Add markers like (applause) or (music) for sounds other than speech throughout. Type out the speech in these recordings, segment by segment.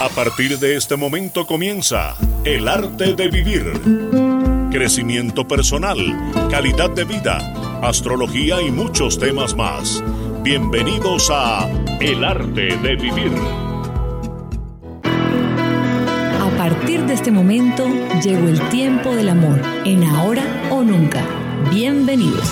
A partir de este momento comienza El arte de vivir. Crecimiento personal, calidad de vida, astrología y muchos temas más. Bienvenidos a El arte de vivir. A partir de este momento llegó el tiempo del amor, en ahora o nunca. Bienvenidos.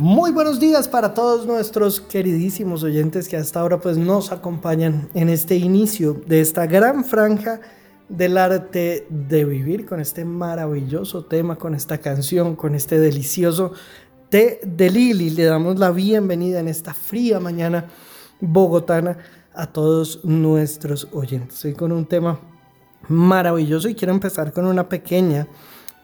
Muy buenos días para todos nuestros queridísimos oyentes que hasta ahora pues nos acompañan en este inicio de esta gran franja del arte de vivir con este maravilloso tema, con esta canción, con este delicioso té de Lili. Le damos la bienvenida en esta fría mañana bogotana a todos nuestros oyentes. Hoy con un tema maravilloso y quiero empezar con una pequeña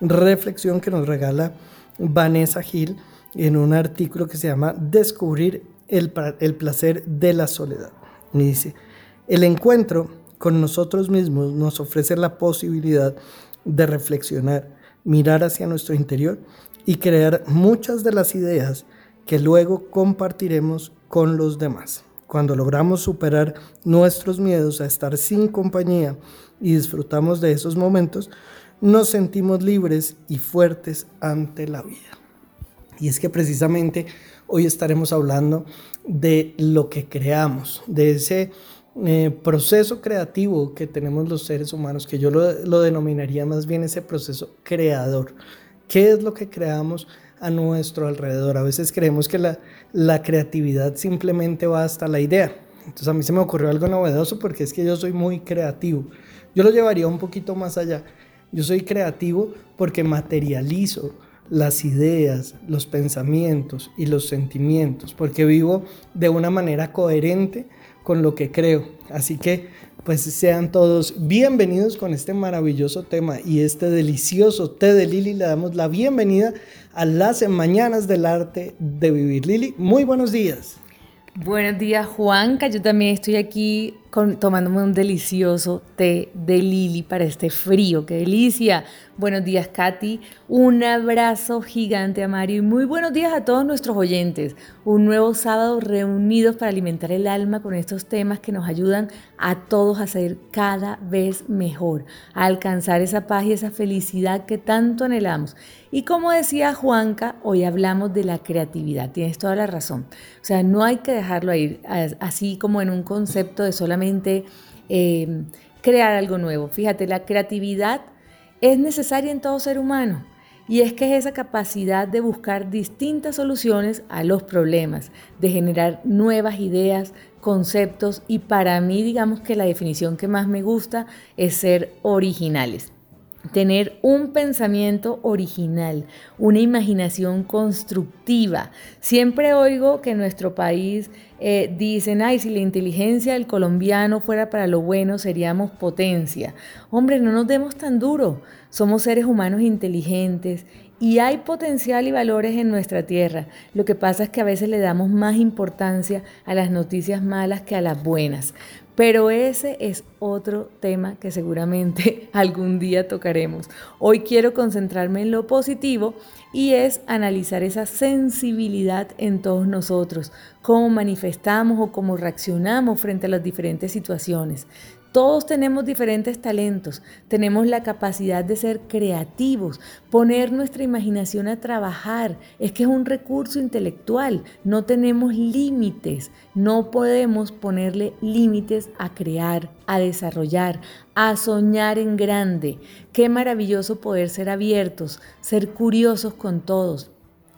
reflexión que nos regala Vanessa Gil en un artículo que se llama Descubrir el, el placer de la soledad. Y dice, el encuentro con nosotros mismos nos ofrece la posibilidad de reflexionar, mirar hacia nuestro interior y crear muchas de las ideas que luego compartiremos con los demás. Cuando logramos superar nuestros miedos a estar sin compañía y disfrutamos de esos momentos, nos sentimos libres y fuertes ante la vida. Y es que precisamente hoy estaremos hablando de lo que creamos, de ese eh, proceso creativo que tenemos los seres humanos, que yo lo, lo, denominaría más bien ese proceso creador. ¿Qué es lo que creamos a nuestro alrededor? A veces creemos que la, la creatividad simplemente va hasta la idea. Entonces a mí se me ocurrió algo novedoso porque es que yo soy muy creativo. Yo lo llevaría un poquito más allá. Yo soy creativo porque materializo, las ideas, los pensamientos y los sentimientos, porque vivo de una manera coherente con lo que creo. Así que pues sean todos bienvenidos con este maravilloso tema y este delicioso té de Lili. Le damos la bienvenida a las mañanas del arte de vivir. Lili, muy buenos días. Buenos días, Juanca. Yo también estoy aquí tomándome un delicioso té de Lili para este frío. ¡Qué delicia! Buenos días, Katy. Un abrazo gigante a Mario y muy buenos días a todos nuestros oyentes. Un nuevo sábado reunidos para alimentar el alma con estos temas que nos ayudan a todos a ser cada vez mejor, a alcanzar esa paz y esa felicidad que tanto anhelamos. Y como decía Juanca, hoy hablamos de la creatividad. Tienes toda la razón. O sea, no hay que dejarlo ahí así como en un concepto de solamente eh, crear algo nuevo. Fíjate, la creatividad es necesaria en todo ser humano. Y es que es esa capacidad de buscar distintas soluciones a los problemas, de generar nuevas ideas, conceptos y para mí digamos que la definición que más me gusta es ser originales tener un pensamiento original, una imaginación constructiva. Siempre oigo que en nuestro país eh, dicen, ay, si la inteligencia del colombiano fuera para lo bueno, seríamos potencia. Hombre, no nos demos tan duro. Somos seres humanos inteligentes y hay potencial y valores en nuestra tierra. Lo que pasa es que a veces le damos más importancia a las noticias malas que a las buenas. Pero ese es otro tema que seguramente (laughs) algún día tocaremos. Hoy quiero concentrarme en lo positivo y es analizar esa sensibilidad en todos nosotros, cómo manifestamos o cómo reaccionamos frente a las diferentes situaciones. Todos tenemos diferentes talentos, tenemos la capacidad de ser creativos, poner nuestra imaginación a trabajar. Es que es un recurso intelectual, no tenemos límites, no podemos ponerle límites a crear, a desarrollar, a soñar en grande. Qué maravilloso poder ser abiertos, ser curiosos con todos,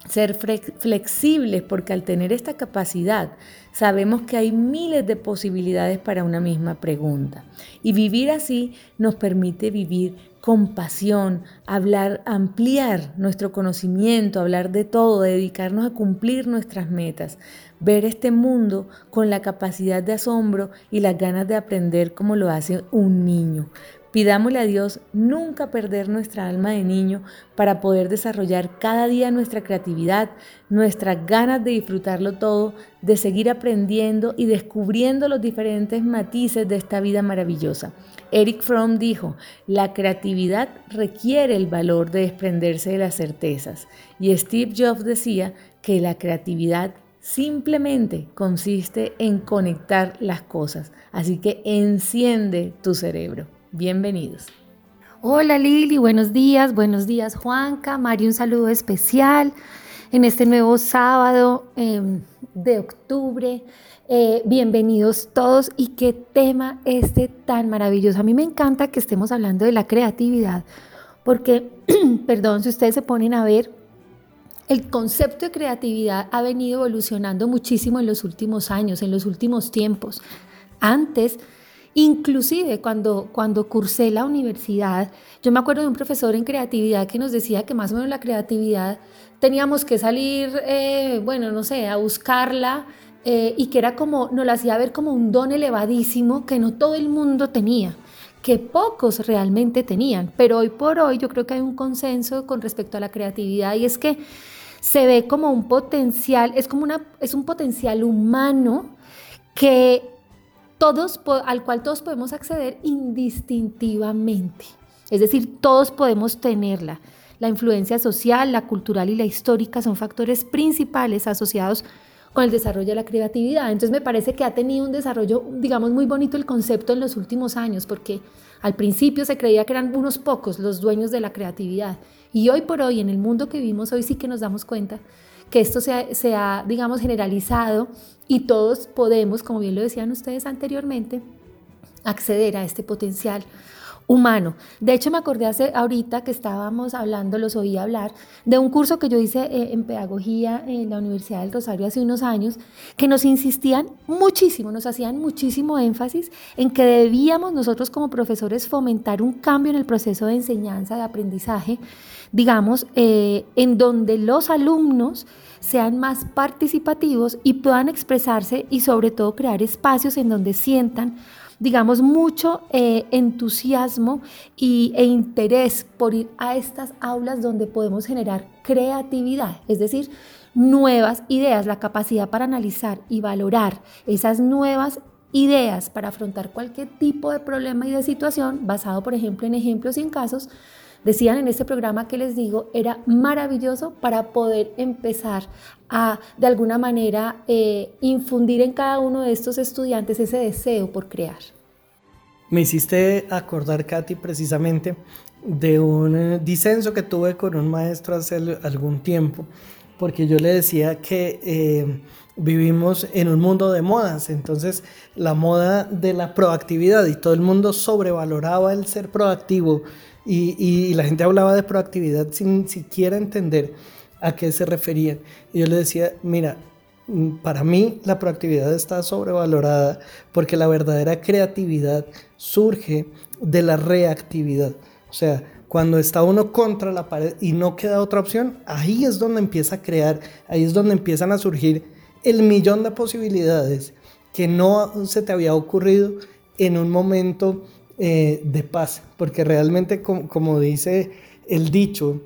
ser flexibles, porque al tener esta capacidad sabemos que hay miles de posibilidades para una misma pregunta. Y vivir así nos permite vivir con pasión, hablar, ampliar nuestro conocimiento, hablar de todo, dedicarnos a cumplir nuestras metas, ver este mundo con la capacidad de asombro y las ganas de aprender como lo hace un niño. Pidámosle a Dios nunca perder nuestra alma de niño para poder desarrollar cada día nuestra creatividad, nuestras ganas de disfrutarlo todo, de seguir aprendiendo y descubriendo los diferentes matices de esta vida maravillosa. Eric Fromm dijo, la creatividad requiere el valor de desprenderse de las certezas. Y Steve Jobs decía que la creatividad simplemente consiste en conectar las cosas. Así que enciende tu cerebro. Bienvenidos. Hola Lili, buenos días, buenos días Juanca, Mario, un saludo especial en este nuevo sábado em, de octubre. Eh, bienvenidos todos y qué tema este tan maravilloso. A mí me encanta que estemos hablando de la creatividad porque, (clears throat) perdón, si ustedes se ponen a ver, el concepto de creatividad ha venido evolucionando muchísimo en los últimos años, en los últimos tiempos. Antes, inclusive cuando, cuando cursé la universidad, yo me acuerdo de un profesor en creatividad que nos decía que más o menos la creatividad teníamos que salir, eh, bueno, no sé, a buscarla eh, y que era como, nos la hacía ver como un don elevadísimo que no todo el mundo tenía que pocos realmente tenían, pero hoy por hoy yo creo que hay un consenso con respecto a la creatividad y es que se ve como un potencial, es como una, es un potencial humano que todos, al cual todos podemos acceder indistintivamente. Es decir, todos podemos tenerla. La influencia social, la cultural y la histórica son factores principales asociados con el desarrollo de la creatividad. Entonces me parece que ha tenido un desarrollo, digamos, muy bonito el concepto en los últimos años, porque al principio se creía que eran unos pocos los dueños de la creatividad. Y hoy por hoy, en el mundo que vivimos hoy, sí que nos damos cuenta que esto se digamos, generalizado y todos podemos, como bien lo decían ustedes anteriormente, acceder a este potencial humano. De hecho, me acordé hace ahorita que estábamos hablando, los oí hablar, de un curso que yo hice eh, en pedagogía en la Universidad del Rosario hace unos años, que nos insistían muchísimo, nos hacían muchísimo énfasis en que debíamos nosotros como profesores fomentar un cambio en el proceso de enseñanza, de aprendizaje, digamos, eh, en donde los alumnos sean más participativos y puedan expresarse y sobre todo crear espacios en donde sientan digamos, mucho eh, entusiasmo y, e interés por ir a estas aulas donde podemos generar creatividad, es decir, nuevas ideas, la capacidad para analizar y valorar esas nuevas ideas para afrontar cualquier tipo de problema y de situación basado, por ejemplo, en ejemplos y en casos, decían en este programa que les digo, era maravilloso para poder empezar a, de alguna manera, eh, infundir en cada uno de estos estudiantes ese deseo por crear. Me hiciste acordar, Katy, precisamente de un eh, disenso que tuve con un maestro hace algún tiempo, porque yo le decía que eh, vivimos en un mundo de modas, entonces la moda de la proactividad y todo el mundo sobrevaloraba el ser proactivo y, la gente hablaba de proactividad sin siquiera entender a qué se referían. Y yo le decía, mira, mm, para mí la proactividad está sobrevalorada porque la verdadera creatividad surge de la reactividad. O sea, cuando está uno contra la pared y no queda otra opción, ahí es donde empieza a crear, ahí es donde empiezan a surgir el millón de posibilidades que no se te había ocurrido en un momento eh, de paz, porque realmente como, dice el dicho,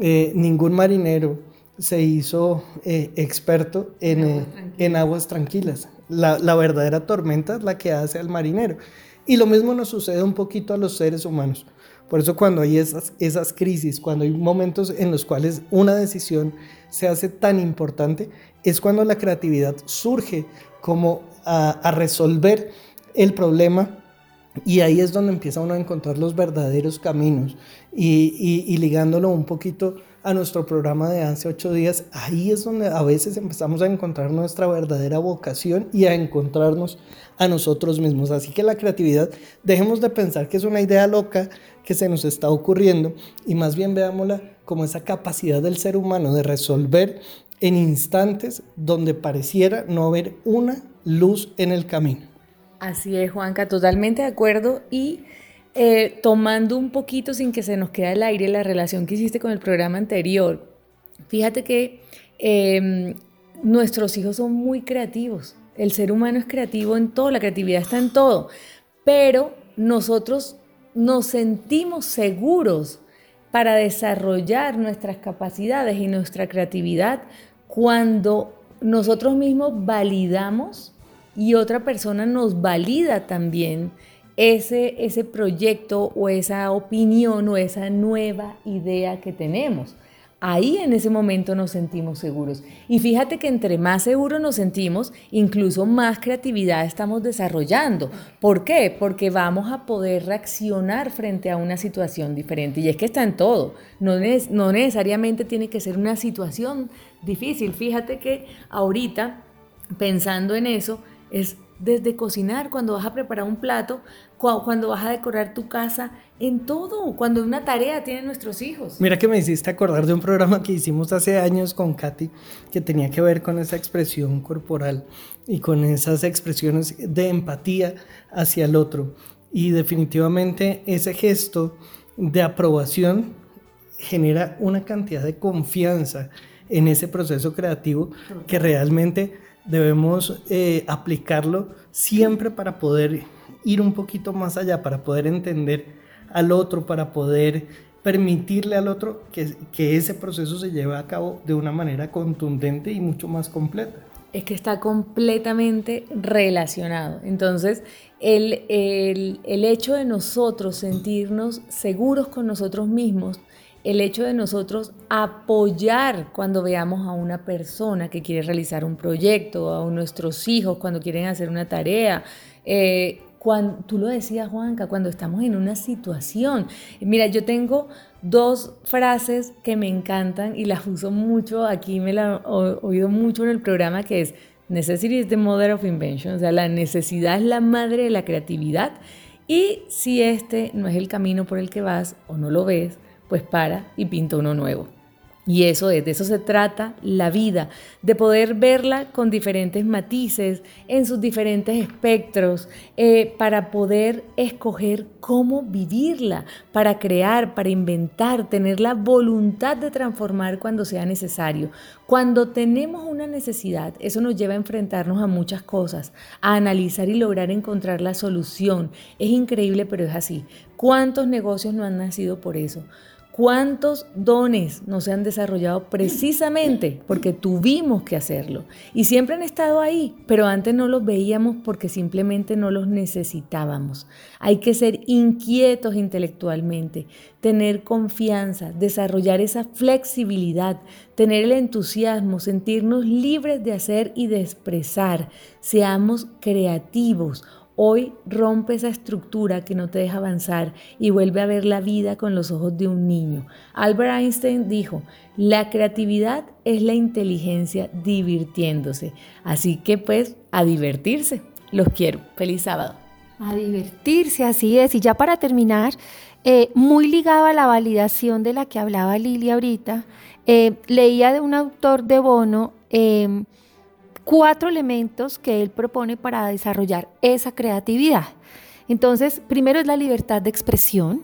eh, ningún marinero se hizo eh, experto en, aguas tranquilas. La, la, verdadera tormenta es la que hace al marinero. Y lo mismo nos sucede un poquito a los seres humanos. Por eso cuando hay esas, esas crisis, cuando hay momentos en los cuales una decisión se hace tan importante, es cuando la creatividad surge como a, a resolver el problema y ahí es donde empieza uno a encontrar los verdaderos caminos y, ligándolo un poquito a nuestro programa de hace ocho días, ahí es donde a veces empezamos a encontrar nuestra verdadera vocación y a encontrarnos a nosotros mismos. Así que la creatividad, dejemos de pensar que es una idea loca que se nos está ocurriendo y más bien veámosla como esa capacidad del ser humano de resolver en instantes donde pareciera no haber una luz en el camino. Así es, Juanca, totalmente de acuerdo. Y eh, tomando un poquito sin que se nos quede al aire la relación que hiciste con el programa anterior, fíjate que em, nuestros hijos son muy creativos. El ser humano es creativo en todo, la creatividad está en todo. Pero nosotros nos sentimos seguros para desarrollar nuestras capacidades y nuestra creatividad cuando nosotros mismos validamos y otra persona nos valida también ese, ese proyecto o esa opinión o esa nueva idea que tenemos. Ahí en ese momento nos sentimos seguros. Y fíjate que entre más seguros nos sentimos, incluso más creatividad estamos desarrollando. ¿Por qué? Porque vamos a poder reaccionar frente a una situación diferente. Y es que está en todo. No, no necesariamente tiene que ser una situación difícil. Fíjate que ahorita, pensando en eso, es desde cocinar, cuando vas a preparar un plato, cuando vas a decorar tu casa, en todo, cuando una tarea tienen nuestros hijos. Mira que me hiciste acordar de un programa que hicimos hace años con Katy, que tenía que ver con esa expresión corporal y con esas expresiones de empatía hacia el otro. Y definitivamente ese gesto de aprobación genera una cantidad de confianza en ese proceso creativo que realmente debemos eh, aplicarlo siempre para poder ir un poquito más allá, para poder entender al otro, para poder permitirle al otro que, que ese proceso se lleve a cabo de una manera contundente y mucho más completa. Es que está completamente relacionado. Entonces, el, el, el hecho de nosotros sentirnos seguros con nosotros mismos el hecho de nosotros apoyar cuando veamos a una persona que quiere realizar un proyecto, a nuestros hijos cuando quieren hacer una tarea. Eh, cuando, tú lo decías, Juanca, cuando estamos en una situación. Mira, yo tengo dos frases que me encantan y las uso mucho, aquí me la he oído mucho en el programa, que es Necessity is the mother of invention, o sea, la necesidad es la madre de la creatividad. Y si este no es el camino por el que vas o no lo ves, pues para y pinta uno nuevo. Y eso es, de eso se trata la vida, de poder verla con diferentes matices, en sus diferentes espectros, eh, para poder escoger cómo vivirla, para crear, para inventar, tener la voluntad de transformar cuando sea necesario. Cuando tenemos una necesidad, eso nos lleva a enfrentarnos a muchas cosas, a analizar y lograr encontrar la solución. Es increíble, pero es así. ¿Cuántos negocios no han nacido por eso? ¿Cuántos dones no se han desarrollado precisamente porque tuvimos que hacerlo? Y siempre han estado ahí, pero antes no los veíamos porque simplemente no los necesitábamos. Hay que ser inquietos intelectualmente, tener confianza, desarrollar esa flexibilidad, tener el entusiasmo, sentirnos libres de hacer y de expresar. Seamos creativos Hoy rompe esa estructura que no te deja avanzar y vuelve a ver la vida con los ojos de un niño. Albert Einstein dijo, la creatividad es la inteligencia divirtiéndose. Así que pues, a divertirse. Los quiero. Feliz sábado. A divertirse, así es. Y ya para terminar, eh, muy ligado a la validación de la que hablaba Lili ahorita, eh, leía de un autor de Bono, eh, cuatro elementos que él propone para desarrollar esa creatividad. Entonces, primero es la libertad de expresión.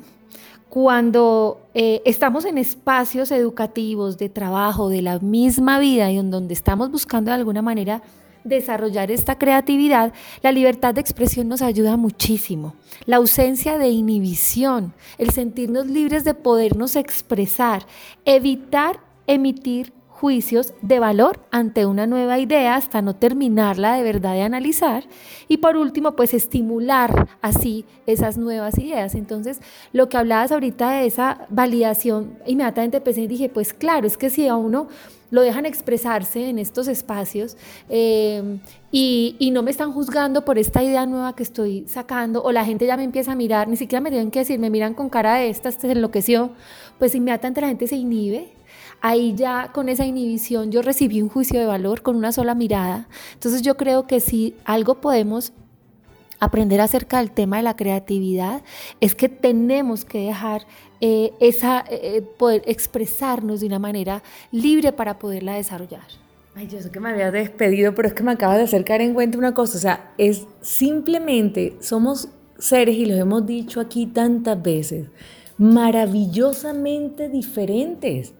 Cuando eh, estamos en espacios educativos, de trabajo, de la misma vida y en donde estamos buscando de alguna manera desarrollar esta creatividad, la libertad de expresión nos ayuda muchísimo. La ausencia de inhibición, el sentirnos libres de podernos expresar, evitar emitir juicios de valor ante una nueva idea hasta no terminarla de verdad de analizar. Y por último, pues estimular así esas nuevas ideas. Entonces, lo que hablabas ahorita de esa validación, inmediatamente pensé y dije, pues claro, es que si a uno lo dejan expresarse en estos espacios eh, y, no me están juzgando por esta idea nueva que estoy sacando o la gente ya me empieza a mirar, ni siquiera me tienen que decir, me miran con cara de esta, se enloqueció, pues inmediatamente la gente se inhibe ahí ya con esa inhibición yo recibí un juicio de valor con una sola mirada. Entonces yo creo que si algo podemos aprender acerca del tema de la creatividad es que tenemos que dejar eh, esa, eh, eh, poder expresarnos de una manera libre para poderla desarrollar. Ay, yo sé que me había despedido, pero es que me acabas de acercar en cuenta una cosa, o sea, es simplemente, somos seres, y lo hemos dicho aquí tantas veces, maravillosamente diferentes.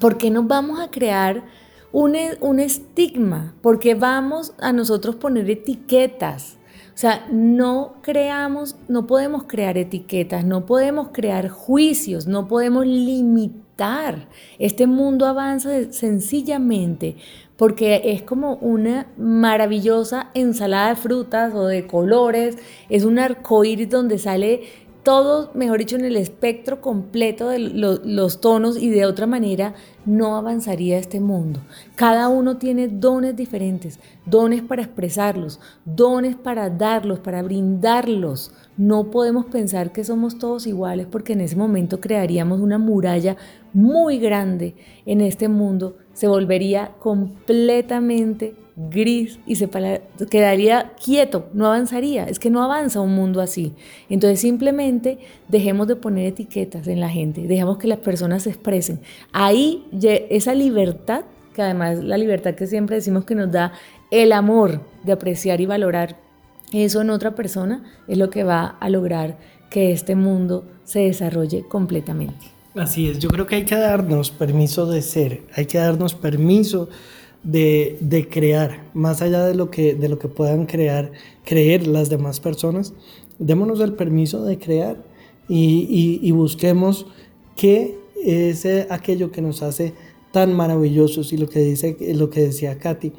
¿Por qué nos vamos a crear un, un estigma? ¿Por qué vamos a nosotros poner etiquetas? O sea, no creamos, no podemos crear etiquetas, no podemos crear juicios, no podemos limitar. Este mundo avanza sencillamente porque es como una maravillosa ensalada de frutas o de colores, es un arcoíris donde sale todo, mejor dicho, en el espectro completo de los tonos y de otra manera no avanzaría este mundo. Cada uno tiene dones diferentes, dones para expresarlos, dones para darlos, para brindarlos. No podemos pensar que somos todos iguales porque en ese momento crearíamos una muralla muy grande en este mundo, se volvería completamente gris y se quedaría quieto, no avanzaría. Es que no avanza un mundo así. Entonces simplemente dejemos de poner etiquetas en la gente, dejemos que las personas se expresen. Ahí esa libertad, que además la libertad que siempre decimos que nos da el amor de apreciar y valorar eso en otra persona, es lo que va a lograr que este mundo se desarrolle completamente. Así es, yo creo que hay que darnos permiso de ser, hay que darnos permiso de, crear, más allá de lo, que, de lo que puedan crear, creer las demás personas, démonos el permiso de crear y, busquemos qué es aquello que nos hace tan maravillosos y lo que, dice, lo que decía Katy,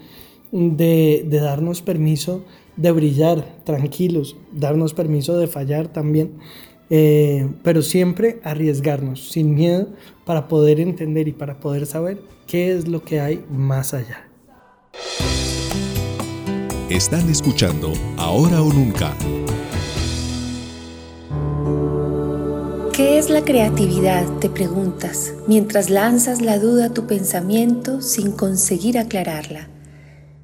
de, de darnos permiso de brillar tranquilos, darnos permiso de fallar también, eh, pero siempre arriesgarnos sin miedo para poder entender y para poder saber qué es lo que hay más allá. Están escuchando Ahora o Nunca. ¿Qué es la creatividad? Te preguntas, mientras lanzas la duda a tu pensamiento sin conseguir aclararla.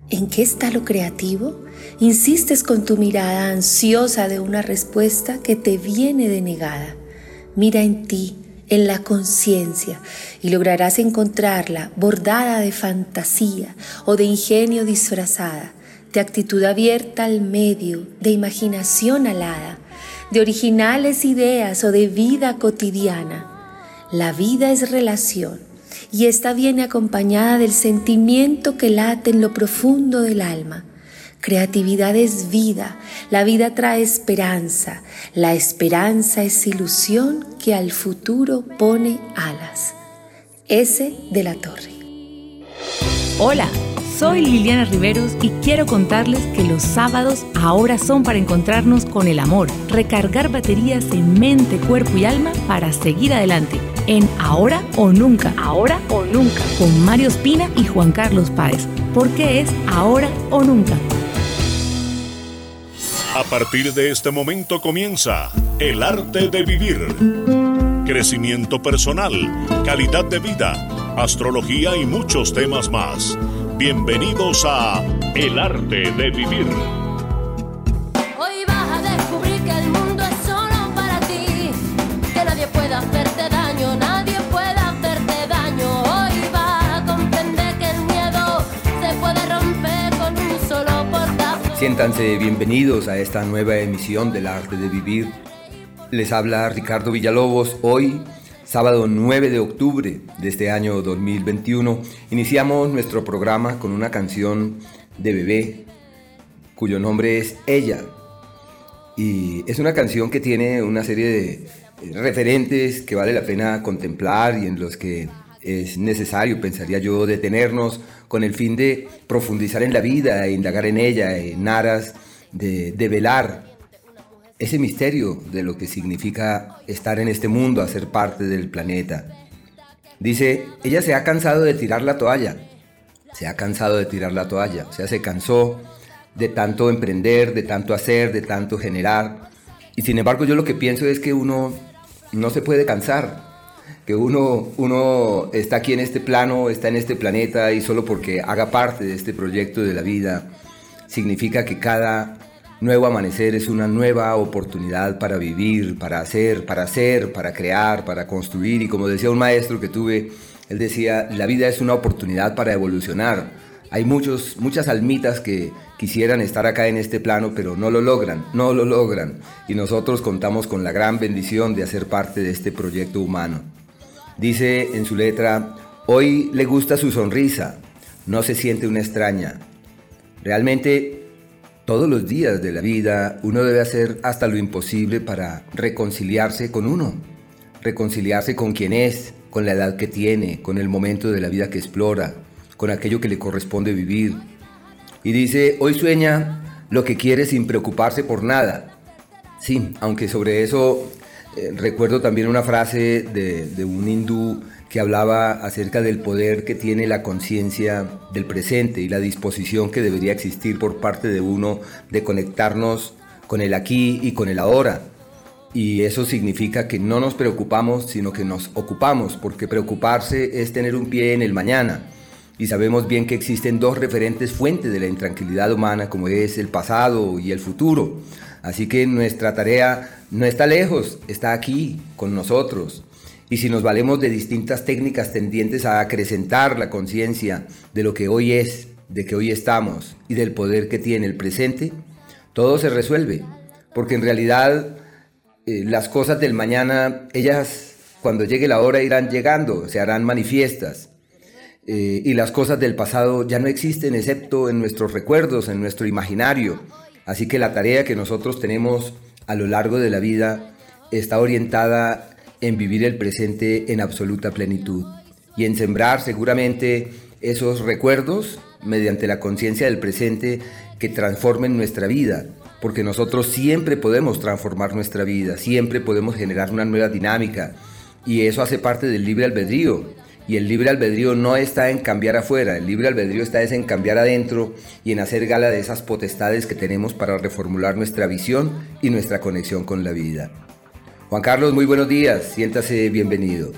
¿En qué está lo creativo? Insistes con tu mirada ansiosa de una respuesta que te viene denegada. Mira en ti, en la conciencia, y lograrás encontrarla bordada de fantasía o de ingenio disfrazada, de actitud abierta al medio, de imaginación alada, de originales ideas o de vida cotidiana. La vida es relación y esta viene acompañada del sentimiento que late en lo profundo del alma. Creatividad es vida, la vida trae esperanza, la esperanza es ilusión que al futuro pone alas. Ese de la torre. Hola, soy Liliana Riveros y quiero contarles que los sábados ahora son para encontrarnos con el amor, recargar baterías en mente, cuerpo y alma para seguir adelante en Ahora o Nunca. Ahora o Nunca. Con Mario Espina y Juan Carlos Páez. Porque es Ahora o Nunca. A partir de este momento comienza El Arte de Vivir. Crecimiento personal, calidad de vida, astrología y muchos temas más. Bienvenidos a El Arte de Vivir. Siéntanse bienvenidos a esta nueva emisión del Arte de Vivir. Les habla Ricardo Villalobos. Hoy, sábado 9 de octubre de este año 2021, iniciamos nuestro programa con una canción de bebé cuyo nombre es Ella. Y es una canción que tiene una serie de referentes que vale la pena contemplar y en los que es necesario, pensaría yo, detenernos con el fin de profundizar en la vida e indagar en ella, en aras de, velar ese misterio de lo que significa estar en este mundo, hacer parte del planeta. Dice, ella se ha cansado de tirar la toalla, se ha cansado de tirar la toalla, o sea, se cansó de tanto emprender, de tanto hacer, de tanto generar. Y sin embargo yo lo que pienso es que uno no se puede cansar, que uno, uno está aquí en este plano, está en este planeta y solo porque haga parte de este proyecto de la vida, significa que cada nuevo amanecer es una nueva oportunidad para vivir, para hacer, para hacer, para crear, para construir. Y como decía un maestro que tuve, él decía, la vida es una oportunidad para evolucionar. Hay muchos, muchas almitas que quisieran estar acá en este plano, pero no lo logran, no lo logran. Y nosotros contamos con la gran bendición de hacer parte de este proyecto humano. Dice en su letra, hoy le gusta su sonrisa, no se siente una extraña. Realmente, todos los días de la vida uno debe hacer hasta lo imposible para reconciliarse con uno, reconciliarse con quien es, con la edad que tiene, con el momento de la vida que explora, con aquello que le corresponde vivir. Y dice, hoy sueña lo que quiere sin preocuparse por nada. Sí, aunque sobre eso Eh, recuerdo también una frase de, de un hindú que hablaba acerca del poder que tiene la conciencia del presente y la disposición que debería existir por parte de uno de conectarnos con el aquí y con el ahora. Y eso significa que no nos preocupamos, sino que nos ocupamos, porque preocuparse es tener un pie en el mañana. Y sabemos bien que existen dos referentes fuentes de la intranquilidad humana, como es el pasado y el futuro. Así que nuestra tarea no está lejos, está aquí, con nosotros. Y si nos valemos de distintas técnicas tendientes a acrecentar la conciencia de lo que hoy es, de que hoy estamos y del poder que tiene el presente, todo se resuelve. Porque en realidad eh, las cosas del mañana, ellas cuando llegue la hora irán llegando, se harán manifiestas. Eh, y las cosas del pasado ya no existen excepto en nuestros recuerdos, en nuestro imaginario. Así que la tarea que nosotros tenemos a lo largo de la vida está orientada en vivir el presente en absoluta plenitud y en sembrar seguramente esos recuerdos mediante la conciencia del presente que transformen nuestra vida porque nosotros siempre podemos transformar nuestra vida, siempre podemos generar una nueva dinámica y eso hace parte del libre albedrío. Y el libre albedrío no está en cambiar afuera, el libre albedrío está en cambiar adentro y en hacer gala de esas potestades que tenemos para reformular nuestra visión y nuestra conexión con la vida. Juan Carlos, muy buenos días, siéntase bienvenido.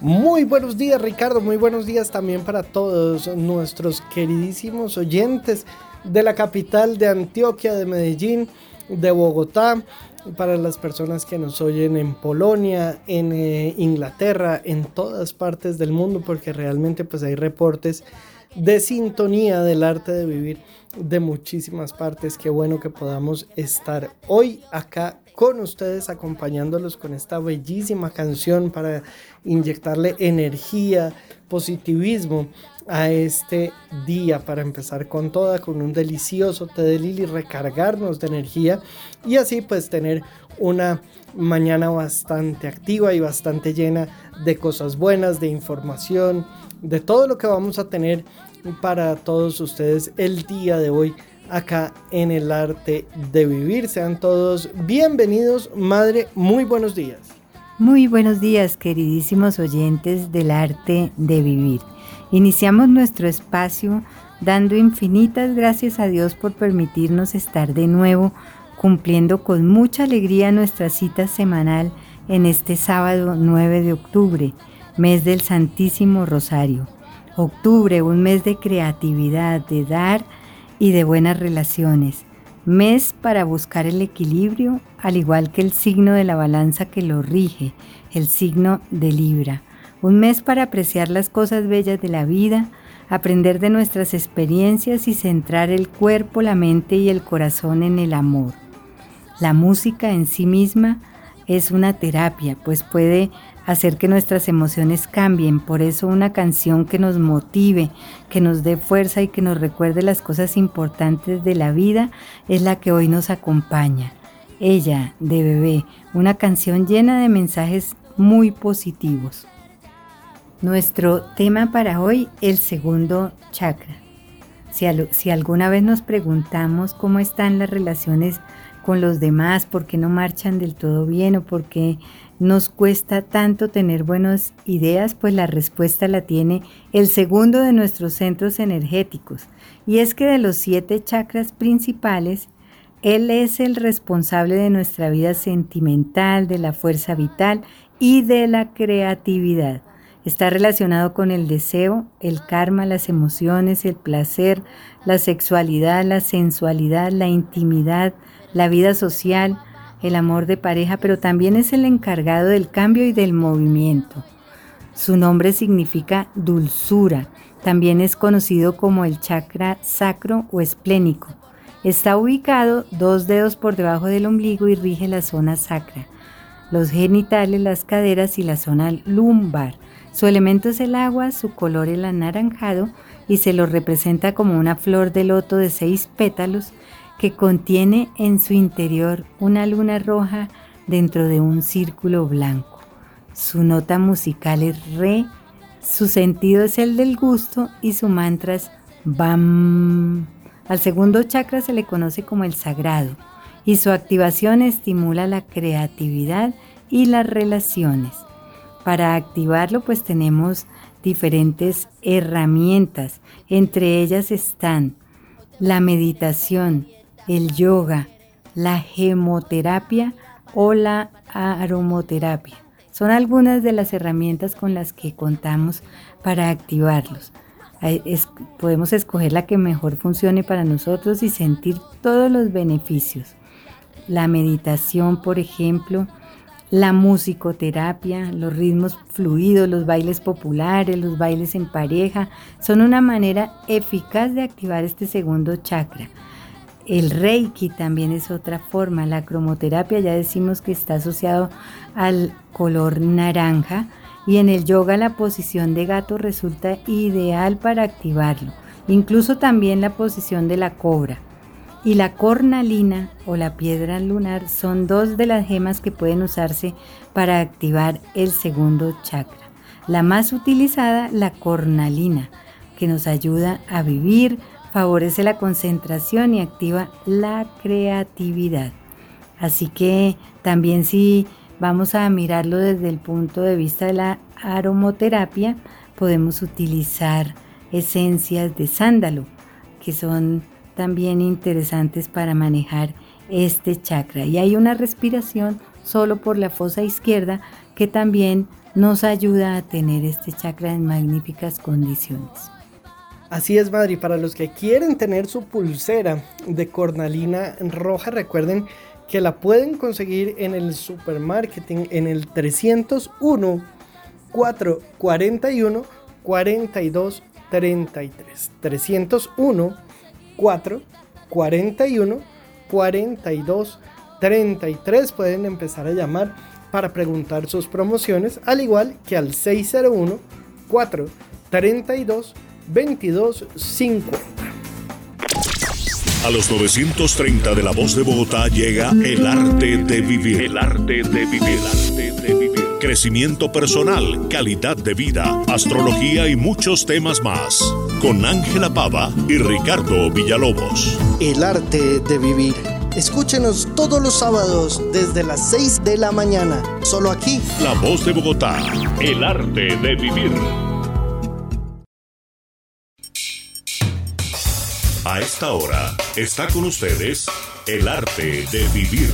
Muy buenos días Ricardo, muy buenos días también para todos nuestros queridísimos oyentes de la capital de Antioquia, de Medellín, de Bogotá, para las personas que nos oyen en Polonia, en eh, Inglaterra, en todas partes del mundo, porque realmente pues hay reportes de sintonía del arte de vivir de muchísimas partes. Qué bueno que podamos estar hoy acá con ustedes acompañándolos con esta bellísima canción para inyectarle energía, positivismo a este día para empezar con toda, con un delicioso té de lili, recargarnos de energía y así pues tener una mañana bastante activa y bastante llena de cosas buenas, de información, de todo lo que vamos a tener para todos ustedes el día de hoy acá en el arte de vivir. Sean todos bienvenidos, madre, muy buenos días. Muy buenos días, queridísimos oyentes del arte de vivir. Iniciamos nuestro espacio dando infinitas gracias a Dios por permitirnos estar de nuevo cumpliendo con mucha alegría nuestra cita semanal en este sábado 9 de octubre, mes del Santísimo Rosario. Octubre, un mes de creatividad, de dar y de buenas relaciones. Mes para buscar el equilibrio, al igual que el signo de la balanza que lo rige, el signo de Libra un mes para apreciar las cosas bellas de la vida, aprender de nuestras experiencias y centrar el cuerpo, la mente y el corazón en el amor. La música en sí misma es una terapia, pues puede hacer que nuestras emociones cambien. Por eso una canción que nos motive, que nos dé fuerza y que nos recuerde las cosas importantes de la vida es la que hoy nos acompaña. Ella, de bebé, una canción llena de mensajes muy positivos. Nuestro tema para hoy, el segundo chakra. Si, alguna vez nos preguntamos cómo están las relaciones con los demás, por qué no marchan del todo bien o por qué nos cuesta tanto tener buenas ideas, pues la respuesta la tiene el segundo de nuestros centros energéticos. Y es que de los siete chakras principales, él es el responsable de nuestra vida sentimental, de la fuerza vital y de la creatividad. Está relacionado con el deseo, el karma, las emociones, el placer, la sexualidad, la sensualidad, la intimidad, la vida social, el amor de pareja, pero también es el encargado del cambio y del movimiento. Su nombre significa dulzura. También es conocido como el chakra sacro o esplénico. Está ubicado dos dedos por debajo del ombligo y rige la zona sacra, los genitales, las caderas y la zona lumbar. Su elemento es el agua, su color el anaranjado y se lo representa como una flor de loto de seis pétalos que contiene en su interior una luna roja dentro de un círculo blanco. Su nota musical es re, su sentido es el del gusto y su mantra es bam. Al segundo chakra se le conoce como el sagrado y su activación estimula la creatividad y las relaciones. Para activarlo pues tenemos diferentes herramientas. Entre ellas están la meditación, el yoga, la gemoterapia o la aromoterapia. Son algunas de las herramientas con las que contamos para activarlos. podemos escoger la que mejor funcione para nosotros y sentir todos los beneficios. La meditación, por ejemplo, la musicoterapia, los ritmos fluidos, los bailes populares, los bailes en pareja, son una manera eficaz de activar este segundo chakra. El reiki también es otra forma. La cromoterapia ya decimos que está asociado al color naranja y en el yoga la posición de gato resulta ideal para activarlo. Incluso también la posición de la cobra y la cornalina o la piedra lunar son dos de las gemas que pueden usarse para activar el segundo chakra. La más utilizada, la cornalina, que nos ayuda a vivir, favorece la concentración y activa la creatividad. Así que también si vamos a mirarlo desde el punto de vista de la aromoterapia, podemos utilizar esencias de sándalo, que son también interesantes para manejar este chakra. Y hay una respiración solo por la fosa izquierda que también nos ayuda a tener este chakra en magníficas condiciones. Así es, Madrid. Para los que quieren tener su pulsera de cornalina roja, recuerden que la pueden conseguir en el supermarketing en el 301 441 42 33. 301 4 41 42 33 pueden empezar a llamar para preguntar sus promociones, al igual que al 601 4 32 22 50. A los 930 de la voz de Bogotá llega el arte de vivir. El arte de vivir. El arte de vivir crecimiento personal, calidad de vida, astrología y muchos temas más. Con Ángela Pava y Ricardo Villalobos. El arte de vivir. Escúchenos todos los sábados desde las 6 de la mañana, solo aquí. La voz de Bogotá, el arte de vivir. A esta hora está con ustedes el arte de vivir.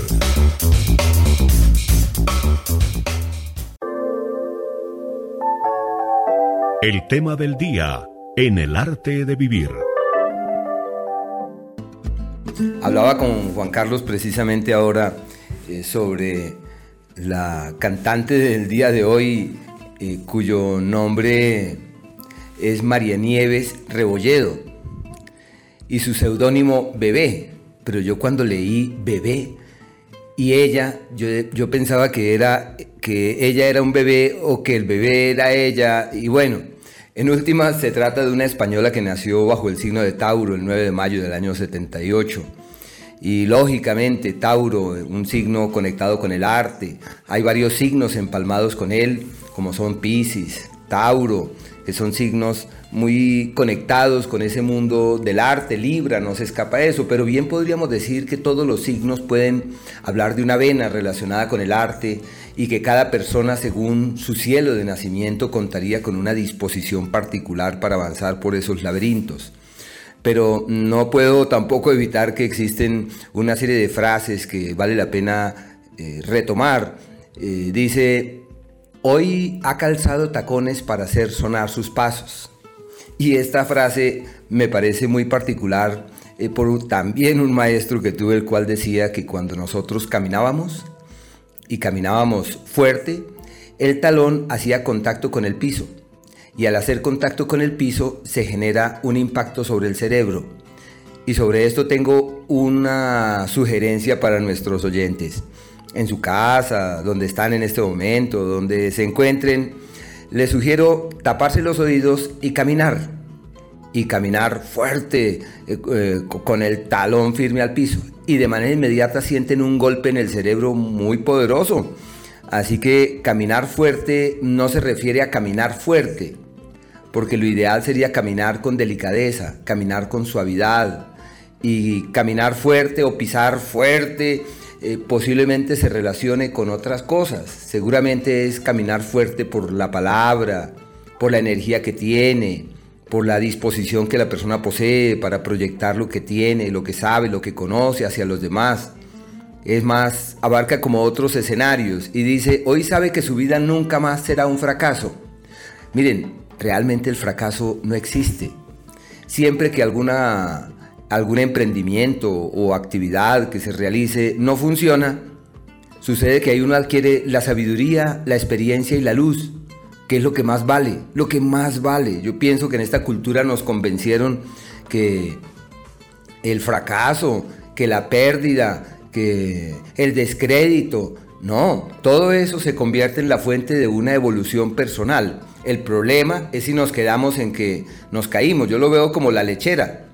El tema del día en el arte de vivir. Hablaba con Juan Carlos precisamente ahora eh, sobre la cantante del día de hoy, eh, cuyo nombre es María Nieves Rebolledo y su seudónimo Bebé. Pero yo cuando leí Bebé y ella, yo, yo pensaba que era que ella era un bebé o que el bebé era ella. Y bueno, en última se trata de una española que nació bajo el signo de Tauro el 9 de mayo del año 78. Y lógicamente Tauro, un signo conectado con el arte. Hay varios signos empalmados con él, como son Pisces, Tauro, que son signos muy conectados con ese mundo del arte, Libra, no se escapa eso, pero bien podríamos decir que todos los signos pueden hablar de una vena relacionada con el arte y que cada persona según su cielo de nacimiento contaría con una disposición particular para avanzar por esos laberintos. Pero no puedo tampoco evitar que existen una serie de frases que vale la pena eh, retomar. Eh, dice, hoy ha calzado tacones para hacer sonar sus pasos. Y esta frase me parece muy particular eh, por también un maestro que tuve el cual decía que cuando nosotros caminábamos y caminábamos fuerte, el talón hacía contacto con el piso y al hacer contacto con el piso se genera un impacto sobre el cerebro. Y sobre esto tengo una sugerencia para nuestros oyentes. En su casa, donde están en este momento, donde se encuentren, les sugiero taparse los oídos y caminar. Y caminar fuerte, eh, con el talón firme al piso. Y de manera inmediata sienten un golpe en el cerebro muy poderoso. Así que caminar fuerte no se refiere a caminar fuerte, porque lo ideal sería caminar con delicadeza, caminar con suavidad. Y caminar fuerte o pisar fuerte eh, posiblemente se relacione con otras cosas. Seguramente es caminar fuerte por la palabra, por la energía que tiene, por la disposición que la persona posee para proyectar lo que tiene, lo que sabe, lo que conoce hacia los demás. Es más, abarca como otros escenarios y dice, hoy sabe que su vida nunca más será un fracaso. Miren, realmente el fracaso no existe. Siempre que alguna, algún emprendimiento o actividad que se realice no funciona, sucede que ahí uno adquiere la sabiduría, la experiencia y la luz ¿Qué es lo que más vale? Lo que más vale. Yo pienso que en esta cultura nos convencieron que el fracaso, que la pérdida, que el descrédito, no, todo eso se convierte en la fuente de una evolución personal. El problema es si nos quedamos en que nos caímos. Yo lo veo como la lechera.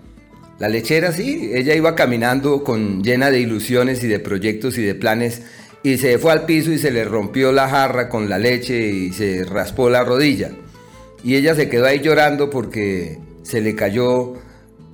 La lechera sí, ella iba caminando con llena de ilusiones y de proyectos y de planes y se fue al piso y se le rompió la jarra con la leche y se raspó la rodilla. Y ella se quedó ahí llorando porque se le cayó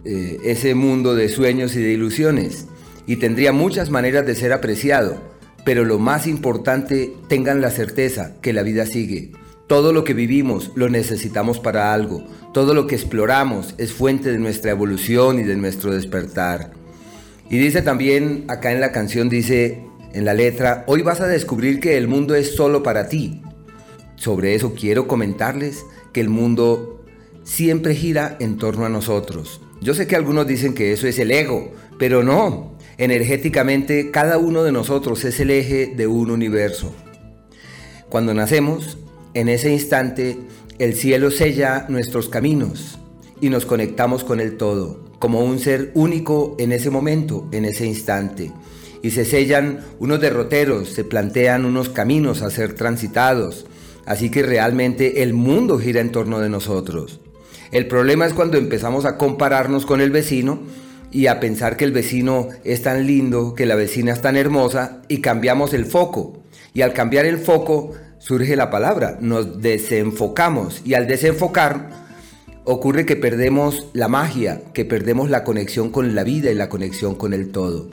eh, ese mundo de sueños y de ilusiones. Y tendría muchas maneras de ser apreciado, pero lo más importante, tengan la certeza que la vida sigue. Todo lo que vivimos lo necesitamos para algo. Todo lo que exploramos es fuente de nuestra evolución y de nuestro despertar. Y dice también, acá en la canción dice, en la letra, hoy vas a descubrir que el mundo es solo para ti. Sobre eso quiero comentarles que el mundo siempre gira en torno a nosotros. Yo sé que algunos dicen que eso es el ego, pero no. Energéticamente cada uno de nosotros es el eje de un universo. Cuando nacemos, en ese instante, el cielo sella nuestros caminos y nos conectamos con el todo, como un ser único en ese momento, en ese instante y se sellan unos derroteros, se plantean unos caminos a ser transitados. Así que realmente el mundo gira en torno de nosotros. El problema es cuando empezamos a compararnos con el vecino y a pensar que el vecino es tan lindo, que la vecina es tan hermosa y cambiamos el foco. Y al cambiar el foco surge la palabra, nos desenfocamos y al desenfocar ocurre que perdemos la magia, que perdemos la conexión con la vida y la conexión con el todo.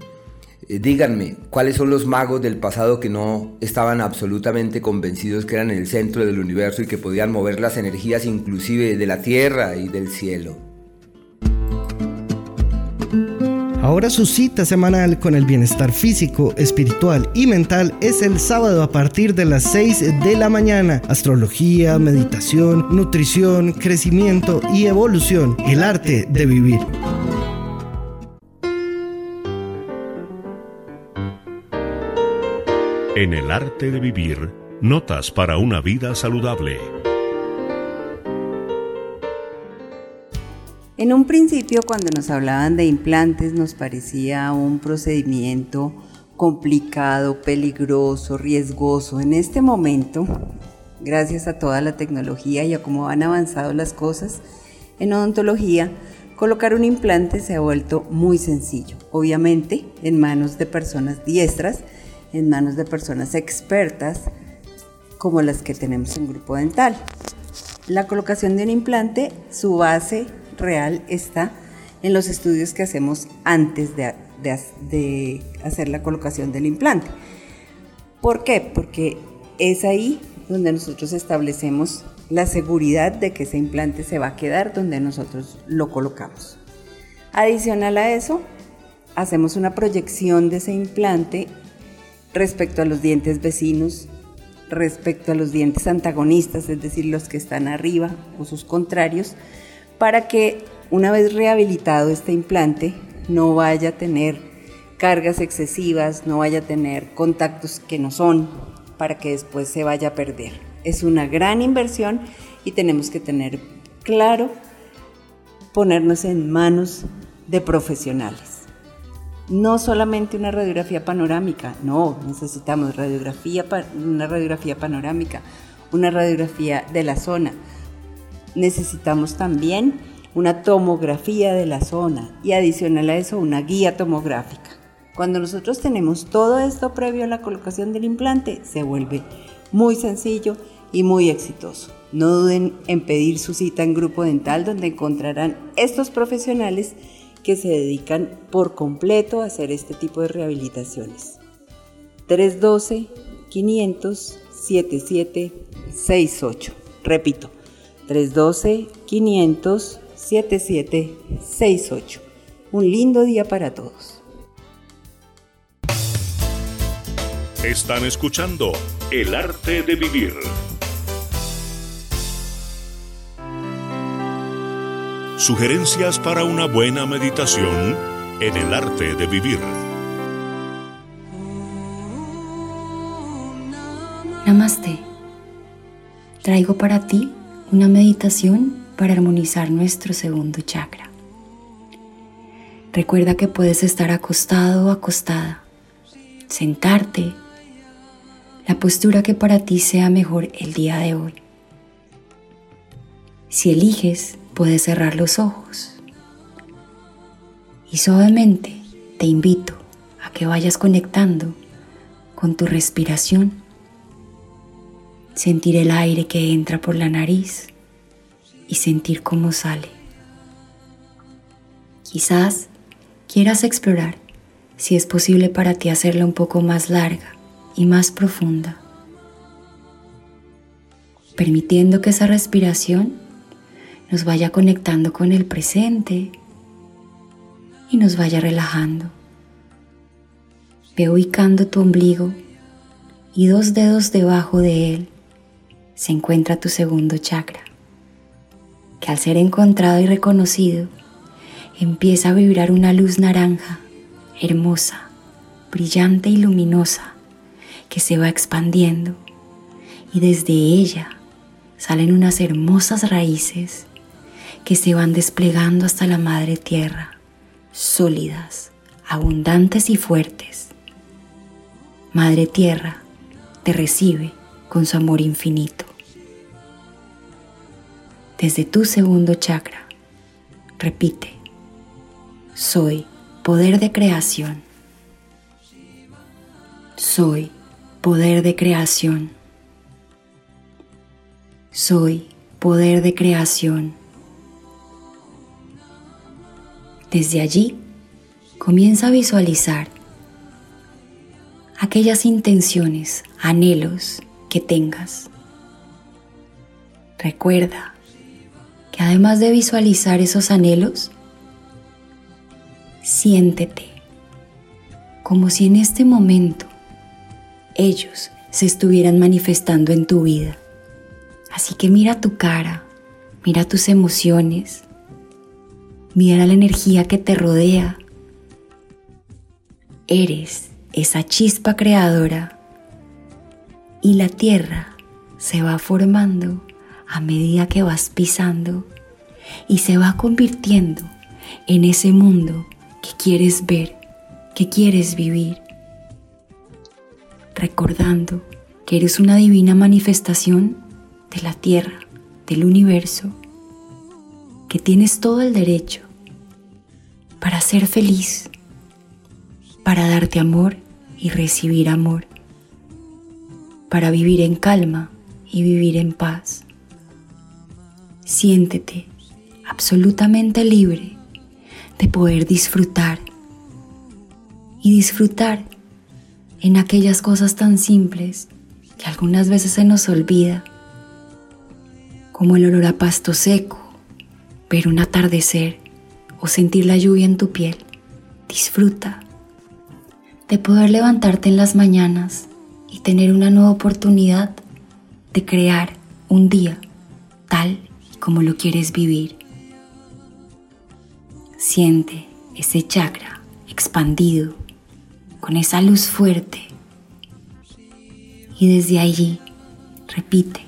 Eh, díganme, ¿cuáles son los magos del pasado que no estaban absolutamente convencidos que eran el centro del universo y que podían mover las energías inclusive de la tierra y del cielo? Ahora su cita semanal con el bienestar físico, espiritual y mental es el sábado a partir de las 6 de la mañana. Astrología, meditación, nutrición, crecimiento y evolución. El arte de vivir. En el arte de vivir, notas para una vida saludable. En un principio, cuando nos hablaban de implantes, nos parecía un procedimiento complicado, peligroso, riesgoso. En este momento, gracias a toda la tecnología y a cómo han avanzado las cosas, en odontología, colocar un implante se ha vuelto muy sencillo. Obviamente, en manos de personas diestras, en manos de personas expertas como las que tenemos en Grupo Dental. La colocación de un implante, su base real está en los estudios que hacemos antes de, hacer la colocación del implante. ¿Por qué? Porque es ahí donde nosotros establecemos la seguridad de que ese implante se va a quedar donde nosotros lo colocamos. Adicional a eso, hacemos una proyección de ese implante respecto a los dientes vecinos, respecto a los dientes antagonistas, es decir, los que están arriba o sus contrarios, para que una vez rehabilitado este implante no vaya a tener cargas excesivas, no vaya a tener contactos que no son, para que después se vaya a perder. Es una gran inversión y tenemos que tener claro ponernos en manos de profesionales no solamente una radiografía panorámica, no, necesitamos radiografía, una radiografía panorámica, una radiografía de la zona. Necesitamos también una tomografía de la zona y adicional a eso una guía tomográfica. Cuando nosotros tenemos todo esto previo a la colocación del implante, se vuelve muy sencillo y muy exitoso. No duden en pedir su cita en Grupo Dental donde encontrarán estos profesionales que se dedican por completo a hacer este tipo de rehabilitaciones. 312-500-7768. Repito, 312-500-7768. Un lindo día para todos. Están escuchando El arte de vivir. Sugerencias para una buena meditación en el arte de vivir. Namaste. Traigo para ti una meditación para armonizar nuestro segundo chakra. Recuerda que puedes estar acostado o acostada, sentarte, la postura que para ti sea mejor el día de hoy. Si eliges, puedes cerrar los ojos. Y suavemente te invito a que vayas conectando con tu respiración. Sentir el aire que entra por la nariz y sentir cómo sale. Quizás quieras explorar si es posible para ti hacerla un poco más larga y más profunda, permitiendo que esa respiración nos vaya conectando con el presente y nos vaya relajando. Ve ubicando tu ombligo y dos dedos debajo de él se encuentra tu segundo chakra, que al ser encontrado y reconocido, empieza a vibrar una luz naranja, hermosa, brillante y luminosa, que se va expandiendo y desde ella salen unas hermosas raíces que se van desplegando hasta la madre tierra, sólidas, abundantes y fuertes. Madre tierra te recibe con su amor infinito. Desde tu segundo chakra, repite, soy poder de creación. Soy poder de creación. Soy poder de creación. Desde allí, comienza a visualizar aquellas intenciones, anhelos que tengas. Recuerda que además de visualizar esos anhelos, siéntete como si en este momento ellos se estuvieran manifestando en tu vida. Así que mira tu cara, mira tus emociones, Mira la energía que te rodea. Eres esa chispa creadora y la tierra se va formando a medida que vas pisando y se va convirtiendo en ese mundo que quieres ver, que quieres vivir, recordando que eres una divina manifestación de la tierra, del universo, que tienes todo el derecho para ser feliz, para darte amor y recibir amor, para vivir en calma y vivir en paz. Siéntete absolutamente libre de poder disfrutar y disfrutar en aquellas cosas tan simples que algunas veces se nos olvida, como el olor a pasto seco, ver un atardecer o sentir la lluvia en tu piel. Disfruta de poder levantarte en las mañanas y tener una nueva oportunidad de crear un día tal como lo quieres vivir. Siente ese chakra expandido con esa luz fuerte y desde allí repite,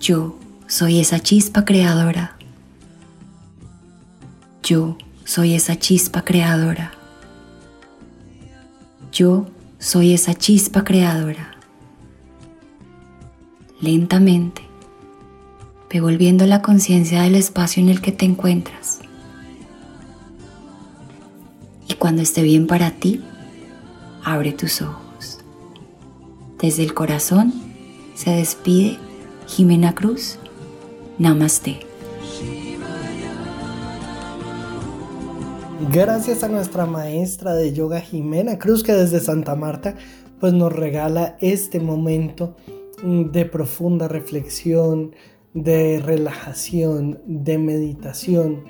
yo soy esa chispa creadora yo soy esa chispa creadora. Yo soy esa chispa creadora. Lentamente, devolviendo la conciencia del espacio en el que te encuentras. Y cuando esté bien para ti, abre tus ojos. Desde el corazón se despide Jimena Cruz. Namaste. Gracias a nuestra maestra de yoga Jimena Cruz que desde Santa Marta pues nos regala este momento mm, de profunda reflexión, de relajación, de meditación,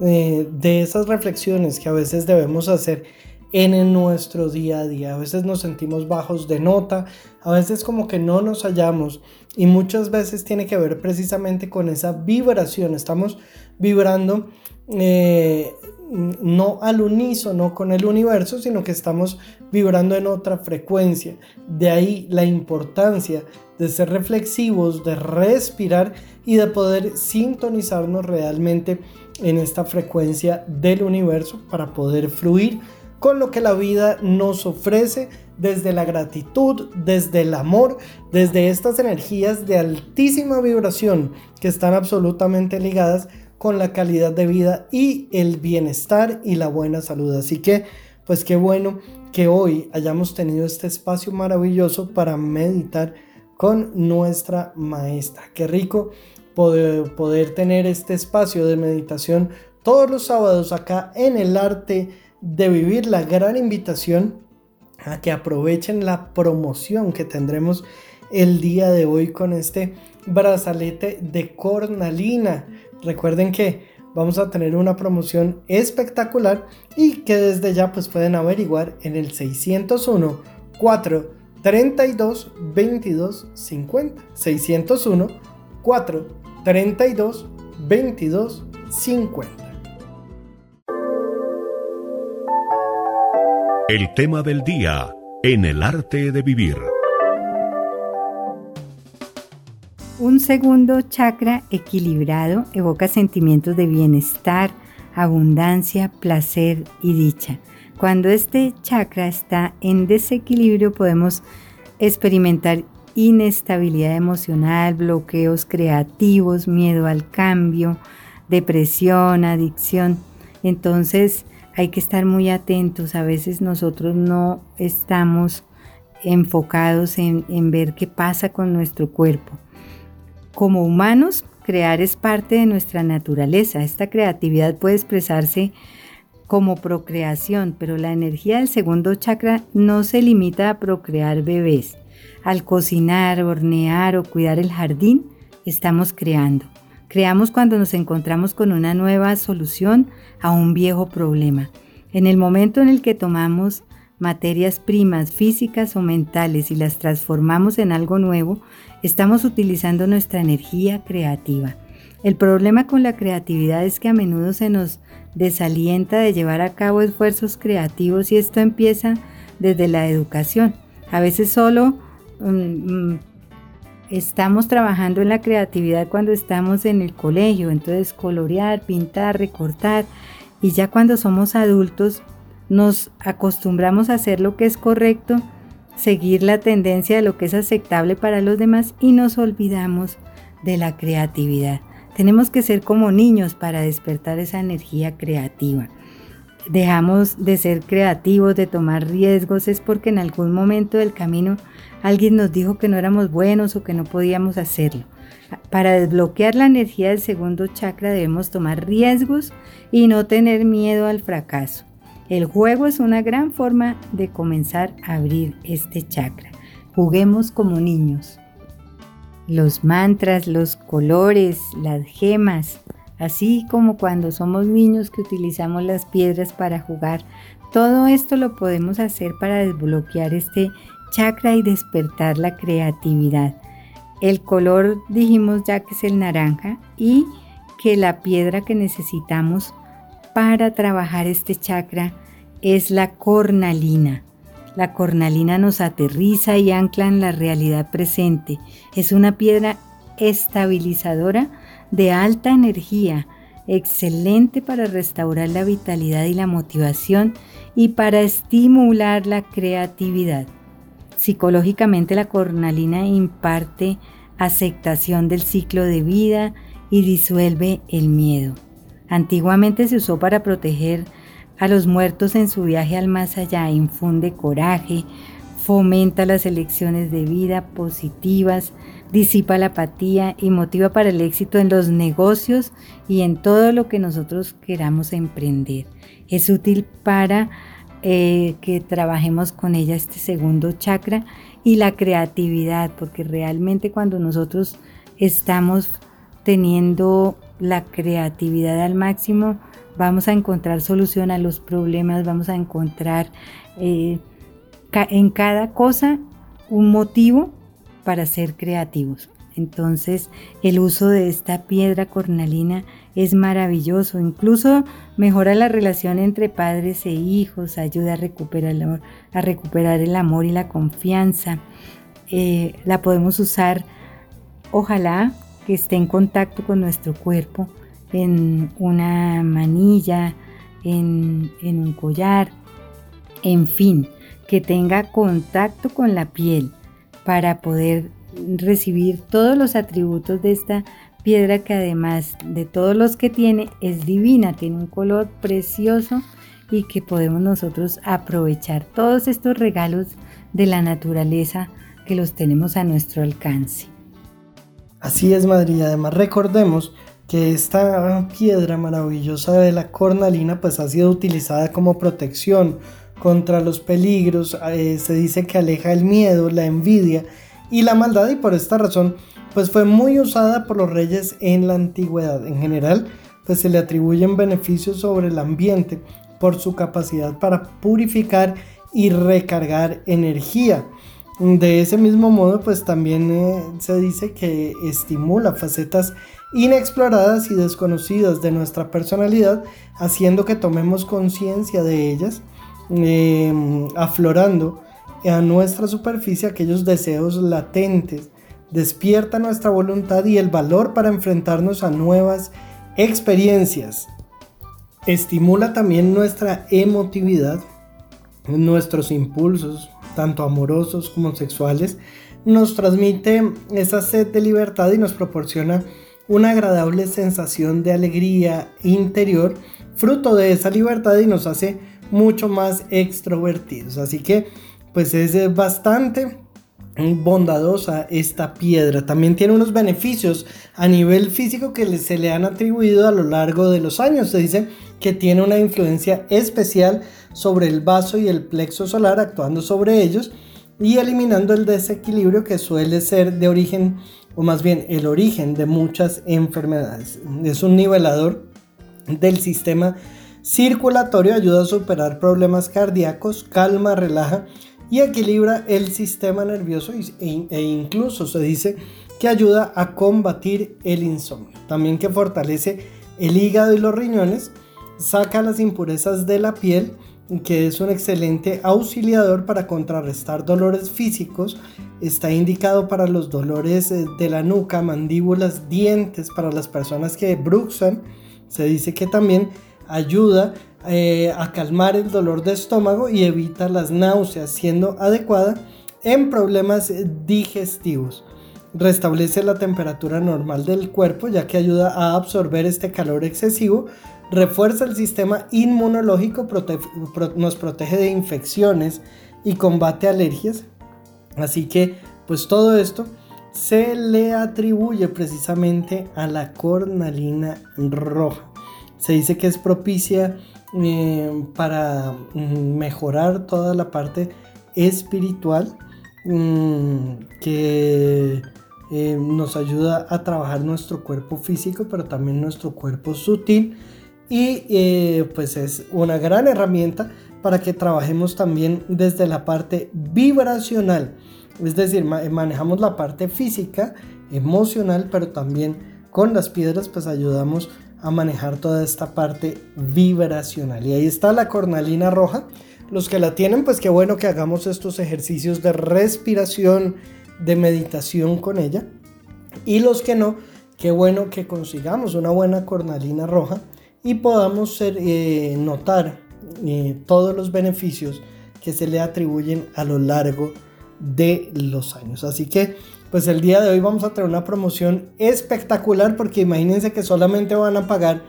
eh, de esas reflexiones que a veces debemos hacer en nuestro día a día. A veces nos sentimos bajos de nota, a veces como que no nos hallamos y muchas veces tiene que ver precisamente con esa vibración. Estamos vibrando eh, no al unísono con el universo, sino que estamos vibrando en otra frecuencia. De ahí la importancia de ser reflexivos, de respirar y de poder sintonizarnos realmente en esta frecuencia del universo para poder fluir con lo que la vida nos ofrece desde la gratitud, desde el amor, desde estas energías de altísima vibración que están absolutamente ligadas con la calidad de vida y el bienestar y la buena salud. Así que, pues qué bueno que hoy hayamos tenido este espacio maravilloso para meditar con nuestra maestra. Qué rico poder, poder tener este espacio de meditación todos los sábados acá en el arte de vivir. La gran invitación a que aprovechen la promoción que tendremos el día de hoy con este brazalete de cornalina Recuerden que vamos a tener una promoción espectacular y que desde ya pues pueden averiguar en el 601 4 32 22 50 601 4 32 22 50 El tema del día en el arte de vivir. Un segundo chakra equilibrado evoca sentimientos de bienestar, abundancia, placer y dicha. Cuando este chakra está en desequilibrio podemos experimentar inestabilidad emocional, bloqueos creativos, miedo al cambio, depresión, adicción. Entonces hay que estar muy atentos. A veces nosotros no estamos enfocados en, ver qué pasa con nuestro cuerpo. Como humanos, crear es parte de nuestra naturaleza. Esta creatividad puede expresarse como procreación, pero la energía del segundo chakra no se limita a procrear bebés. Al cocinar, hornear o cuidar el jardín, estamos creando. Creamos cuando nos encontramos con una nueva solución a un viejo problema. En el momento en el que tomamos materias primas físicas o mentales y las transformamos en algo nuevo, estamos utilizando nuestra energía creativa. El problema con la creatividad es que a menudo se nos desalienta de llevar a cabo esfuerzos creativos y esto empieza desde la educación. A veces solo mm, mm, estamos trabajando en la creatividad cuando estamos en el colegio, entonces colorear, pintar, recortar y ya cuando somos adultos nos acostumbramos a hacer lo que es correcto seguir la tendencia de lo que es aceptable para los demás y nos olvidamos de la creatividad. Tenemos que ser como niños para despertar esa energía creativa. Dejamos de ser creativos, de tomar riesgos, es porque en algún momento del camino alguien nos dijo que no éramos buenos o que no podíamos hacerlo. Para desbloquear la energía del segundo chakra debemos tomar riesgos y no tener miedo al fracaso. El juego es una gran forma de comenzar a abrir este chakra. Juguemos como niños. Los mantras, los colores, las gemas, así como cuando somos niños que utilizamos las piedras para jugar, todo esto lo podemos hacer para desbloquear este chakra y despertar la creatividad. El color dijimos ya que es el naranja y que la piedra que necesitamos para trabajar este chakra es la cornalina. La cornalina nos aterriza y ancla en la realidad presente. Es una piedra estabilizadora de alta energía, excelente para restaurar la vitalidad y la motivación y para estimular la creatividad. Psicológicamente la cornalina imparte aceptación del ciclo de vida y disuelve el miedo. Antiguamente se usó para proteger a los muertos en su viaje al más allá, infunde coraje, fomenta las elecciones de vida positivas, disipa la apatía y motiva para el éxito en los negocios y en todo lo que nosotros queramos emprender. Es útil para eh, que trabajemos con ella este segundo chakra y la creatividad, porque realmente cuando nosotros estamos teniendo la creatividad al máximo, vamos a encontrar solución a los problemas, vamos a encontrar eh, en cada cosa un motivo para ser creativos. Entonces el uso de esta piedra cornalina es maravilloso, incluso mejora la relación entre padres e hijos, ayuda a recuperar el amor, a recuperar el amor y la confianza. Eh, la podemos usar, ojalá que esté en contacto con nuestro cuerpo, en una manilla, en un collar, en fin, que tenga contacto con la piel para poder recibir todos los atributos de esta piedra que además de todos los que tiene es divina, tiene un color precioso y que podemos nosotros aprovechar todos estos regalos de la naturaleza que los tenemos a nuestro alcance. Así es, Madrid. Además, recordemos que esta piedra maravillosa de la cornalina pues ha sido utilizada como protección contra los peligros, eh, se dice que aleja el miedo, la envidia y la maldad y por esta razón pues fue muy usada por los reyes en la antigüedad. En general pues se le atribuyen beneficios sobre el ambiente por su capacidad para purificar y recargar energía. De ese mismo modo pues también eh, se dice que estimula facetas inexploradas y desconocidas de nuestra personalidad, haciendo que tomemos conciencia de ellas Em, aflorando a nuestra superficie aquellos deseos latentes, despierta nuestra voluntad y el valor para enfrentarnos a nuevas experiencias. Estimula también nuestra emotividad, nuestros impulsos, tanto amorosos como sexuales. Nos transmite esa sed de libertad y nos proporciona una agradable sensación de alegría interior, fruto de esa libertad y nos hace mucho más extrovertidos. Así que pues es bastante bondadosa esta piedra. También tiene unos beneficios a nivel físico que se le han atribuido a lo largo de los años. Se dice que tiene una influencia especial sobre el vaso y el plexo solar actuando sobre ellos y eliminando el desequilibrio que suele ser de origen o más bien el origen de muchas enfermedades. Es un nivelador del sistema circulatorio ayuda a superar problemas cardíacos, calma, relaja y equilibra el sistema nervioso e, e, incluso se dice que ayuda a combatir el insomnio. También que fortalece el hígado y los riñones, saca las impurezas de la piel, que es un excelente auxiliador para contrarrestar dolores físicos. Está indicado para los dolores eh, de la nuca, mandíbulas, dientes, para las personas que bruxan. Se dice que también ayuda eh, a calmar el dolor de estómago y evita las náuseas, siendo adecuada en problemas digestivos. Restablece la temperatura normal del cuerpo ya que ayuda a absorber este calor excesivo, refuerza el sistema inmunológico, nos protege de infecciones y combate alergias. Así que pues todo esto se le atribuye precisamente a la cornalina roja. Se dice que es propicia eh, para mm, mejorar toda la parte espiritual mm, que eh, nos ayuda a trabajar nuestro cuerpo físico pero también nuestro cuerpo sutil y eh, pues es una gran herramienta para que trabajemos también desde la parte vibracional es decir manejamos la parte física emocional pero también con las piedras pues ayudamos a manejar toda esta parte vibracional. Y ahí está la cornalina roja. Los que la tienen, pues qué bueno que hagamos estos ejercicios de respiración, de meditación con ella. Y los que no, qué bueno que consigamos una buena cornalina roja y podamos eh, notar eh, todos los beneficios que se le atribuyen a lo largo de los años. Así que pues el día de hoy vamos a tener una promoción espectacular porque imagínense que solamente van a pagar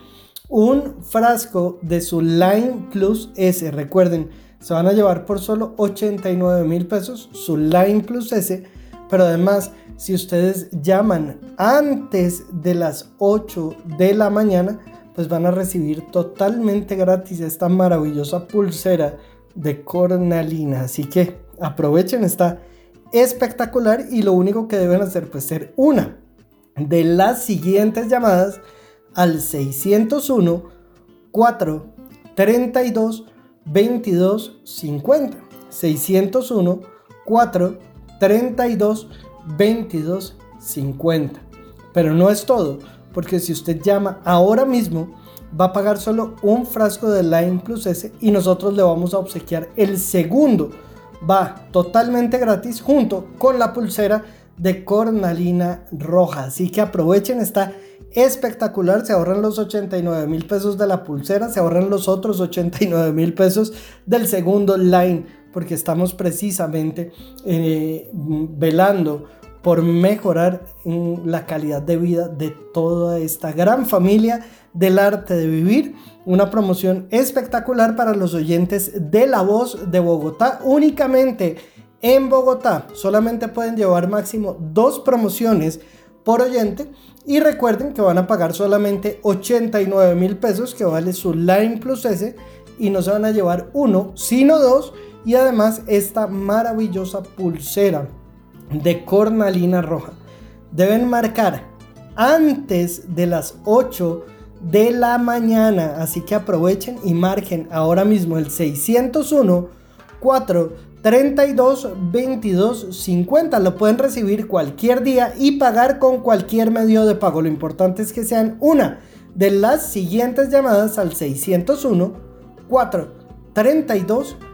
un frasco de su Line Plus S. Recuerden, se van a llevar por solo 89 mil pesos su Line Plus S, pero además si ustedes llaman antes de las 8 de la mañana, van a recibir totalmente gratis esta maravillosa pulsera de cornalina. Así que aprovechen, está espectacular y lo único que deben hacer pues ser una de las siguientes llamadas al 601 4 32 22 50 601 4 32 22 50 pero no es todo porque si usted llama ahora mismo va a pagar solo un frasco de Line Plus S y nosotros le vamos a obsequiar el segundo va totalmente gratis junto con la pulsera de cornalina roja. Así que aprovechen, está espectacular. Se ahorran los 89 mil pesos de la pulsera, se ahorran los otros 89 mil pesos del segundo line, porque estamos precisamente eh, velando por mejorar mm, la calidad de vida de toda esta gran familia del arte de vivir. Una promoción espectacular para los oyentes de La Voz de Bogotá. Únicamente en Bogotá solamente pueden llevar máximo dos promociones por oyente. Y recuerden que van a pagar solamente 89 mil pesos que vale su Line Plus S. Y no se van a llevar uno, sino dos. Y además esta maravillosa pulsera de cornalina roja. Deben marcar antes de las 8 de la mañana. Así que aprovechen y marquen ahora mismo el 601 4 32 22 50. Lo pueden recibir cualquier día y pagar con cualquier medio de pago. Lo importante es que sean una de las siguientes llamadas al 601 4 32 22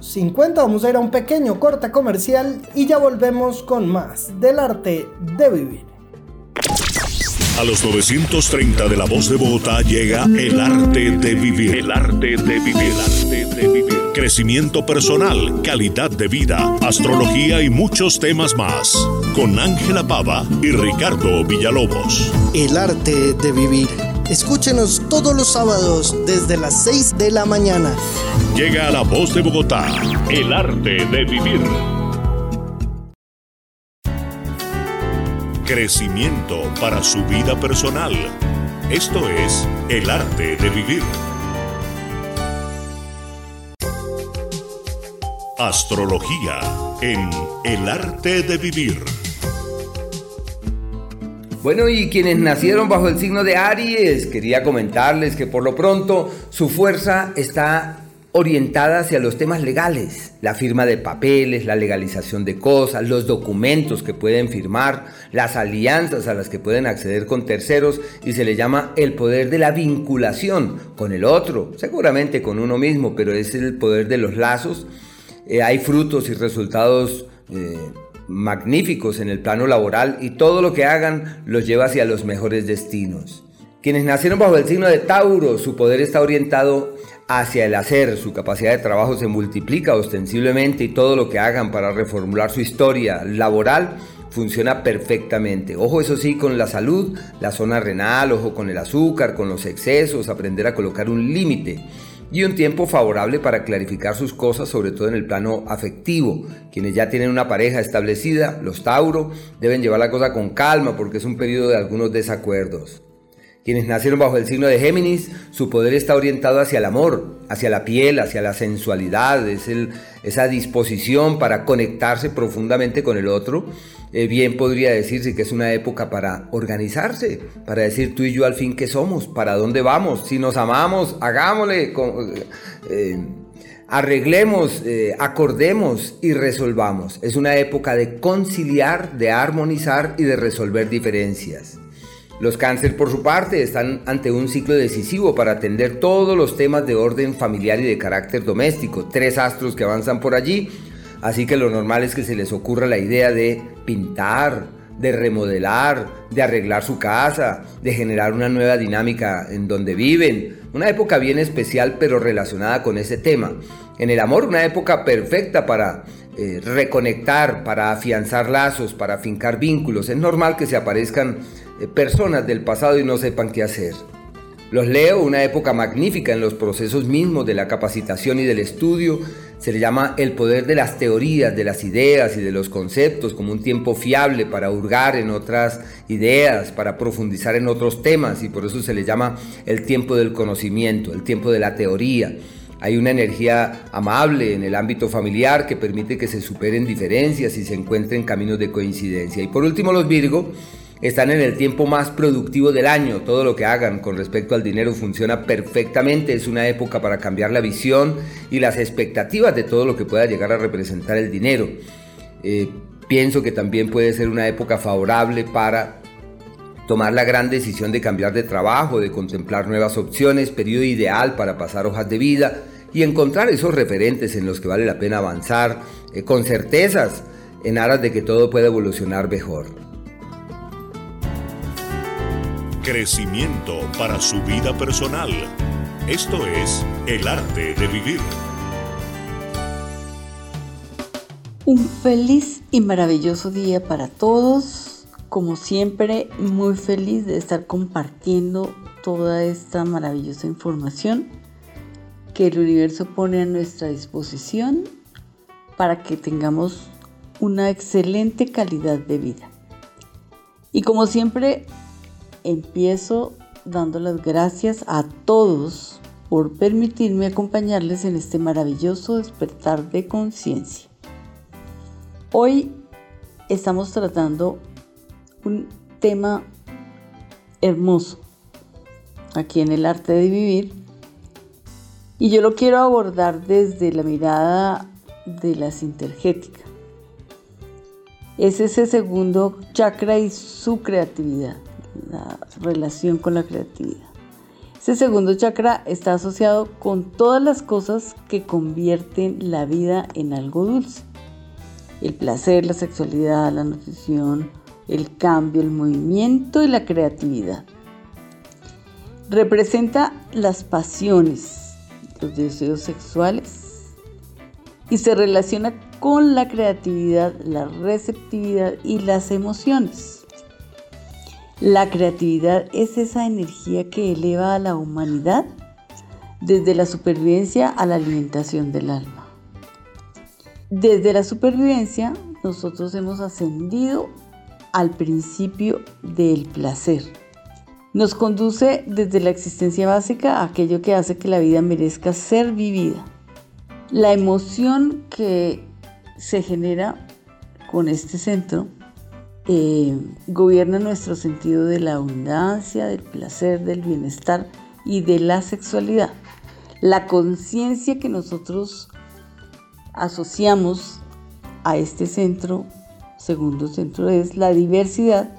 50. Vamos a ir a un pequeño corte comercial y ya volvemos con más del arte de vivir. A los 930 de la voz de Bogotá llega el arte de vivir. El arte de vivir. El arte de vivir. Crecimiento personal, calidad de vida, astrología y muchos temas más. Con Ángela Pava y Ricardo Villalobos. El arte de vivir. Escúchenos todos los sábados desde las 6 de la mañana. Llega a la voz de Bogotá. El arte de vivir. crecimiento para su vida personal. Esto es el arte de vivir. Astrología en el arte de vivir. Bueno, y quienes nacieron bajo el signo de Aries, quería comentarles que por lo pronto su fuerza está orientada hacia los temas legales, la firma de papeles, la legalización de cosas, los documentos que pueden firmar, las alianzas a las que pueden acceder con terceros y se le llama el poder de la vinculación con el otro, seguramente con uno mismo, pero es el poder de los lazos. Eh, hay frutos y resultados eh, magníficos en el plano laboral y todo lo que hagan los lleva hacia los mejores destinos. Quienes nacieron bajo el signo de Tauro, su poder está orientado hacia el hacer, su capacidad de trabajo se multiplica ostensiblemente y todo lo que hagan para reformular su historia laboral funciona perfectamente. Ojo eso sí con la salud, la zona renal, ojo con el azúcar, con los excesos, aprender a colocar un límite y un tiempo favorable para clarificar sus cosas, sobre todo en el plano afectivo. Quienes ya tienen una pareja establecida, los Tauro, deben llevar la cosa con calma porque es un periodo de algunos desacuerdos. Quienes nacieron bajo el signo de Géminis, su poder está orientado hacia el amor, hacia la piel, hacia la sensualidad, es esa disposición para conectarse profundamente con el otro. Eh, bien podría decirse que es una época para organizarse, para decir tú y yo al fin qué somos, para dónde vamos, si nos amamos, hagámosle, eh, arreglemos, eh, acordemos y resolvamos. Es una época de conciliar, de armonizar y de resolver diferencias. Los cáncer, por su parte, están ante un ciclo decisivo para atender todos los temas de orden familiar y de carácter doméstico. Tres astros que avanzan por allí, así que lo normal es que se les ocurra la idea de pintar, de remodelar, de arreglar su casa, de generar una nueva dinámica en donde viven. Una época bien especial pero relacionada con ese tema. En el amor, una época perfecta para eh, reconectar, para afianzar lazos, para fincar vínculos. Es normal que se aparezcan personas del pasado y no sepan qué hacer. Los leo una época magnífica en los procesos mismos de la capacitación y del estudio. Se le llama el poder de las teorías, de las ideas y de los conceptos como un tiempo fiable para hurgar en otras ideas, para profundizar en otros temas y por eso se le llama el tiempo del conocimiento, el tiempo de la teoría. Hay una energía amable en el ámbito familiar que permite que se superen diferencias y se encuentren caminos de coincidencia. Y por último los Virgo están en el tiempo más productivo del año. Todo lo que hagan con respecto al dinero funciona perfectamente. Es una época para cambiar la visión y las expectativas de todo lo que pueda llegar a representar el dinero. Eh, pienso que también puede ser una época favorable para tomar la gran decisión de cambiar de trabajo, de contemplar nuevas opciones, periodo ideal para pasar hojas de vida y encontrar esos referentes en los que vale la pena avanzar eh, con certezas en aras de que todo pueda evolucionar mejor. Crecimiento para su vida personal. Esto es el arte de vivir. Un feliz y maravilloso día para todos. Como siempre, muy feliz de estar compartiendo toda esta maravillosa información que el universo pone a nuestra disposición para que tengamos una excelente calidad de vida. Y como siempre, empiezo dando las gracias a todos por permitirme acompañarles en este maravilloso despertar de conciencia. Hoy estamos tratando un tema hermoso aquí en el arte de vivir y yo lo quiero abordar desde la mirada de la sintergética. Es ese segundo chakra y su creatividad la relación con la creatividad. Ese segundo chakra está asociado con todas las cosas que convierten la vida en algo dulce. El placer, la sexualidad, la nutrición, el cambio, el movimiento y la creatividad. Representa las pasiones, los deseos sexuales y se relaciona con la creatividad, la receptividad y las emociones. La creatividad es esa energía que eleva a la humanidad desde la supervivencia a la alimentación del alma. Desde la supervivencia nosotros hemos ascendido al principio del placer. Nos conduce desde la existencia básica a aquello que hace que la vida merezca ser vivida. La emoción que se genera con este centro eh, gobierna nuestro sentido de la abundancia, del placer, del bienestar y de la sexualidad. La conciencia que nosotros asociamos a este centro, segundo centro, es la diversidad,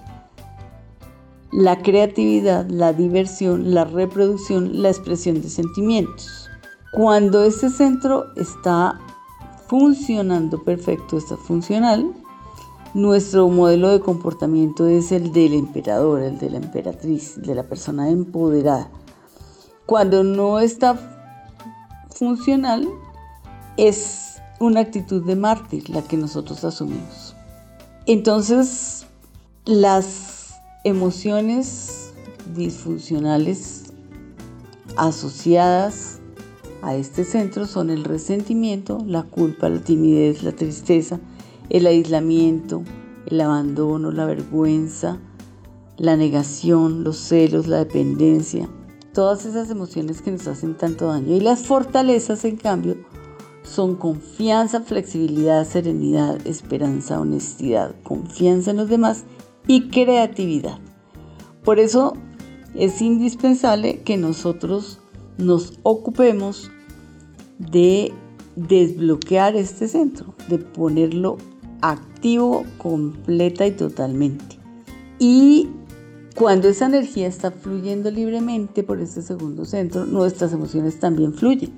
la creatividad, la diversión, la reproducción, la expresión de sentimientos. Cuando este centro está funcionando perfecto, está funcional, nuestro modelo de comportamiento es el del emperador, el de la emperatriz, de la persona empoderada. Cuando no está funcional, es una actitud de mártir la que nosotros asumimos. Entonces, las emociones disfuncionales asociadas a este centro son el resentimiento, la culpa, la timidez, la tristeza, el aislamiento, el abandono, la vergüenza, la negación, los celos, la dependencia, todas esas emociones que nos hacen tanto daño. Y las fortalezas, en cambio, son confianza, flexibilidad, serenidad, esperanza, honestidad, confianza en los demás y creatividad. Por eso es indispensable que nosotros nos ocupemos de desbloquear este centro, de ponerlo activo completa y totalmente. Y cuando esa energía está fluyendo libremente por este segundo centro, nuestras emociones también fluyen.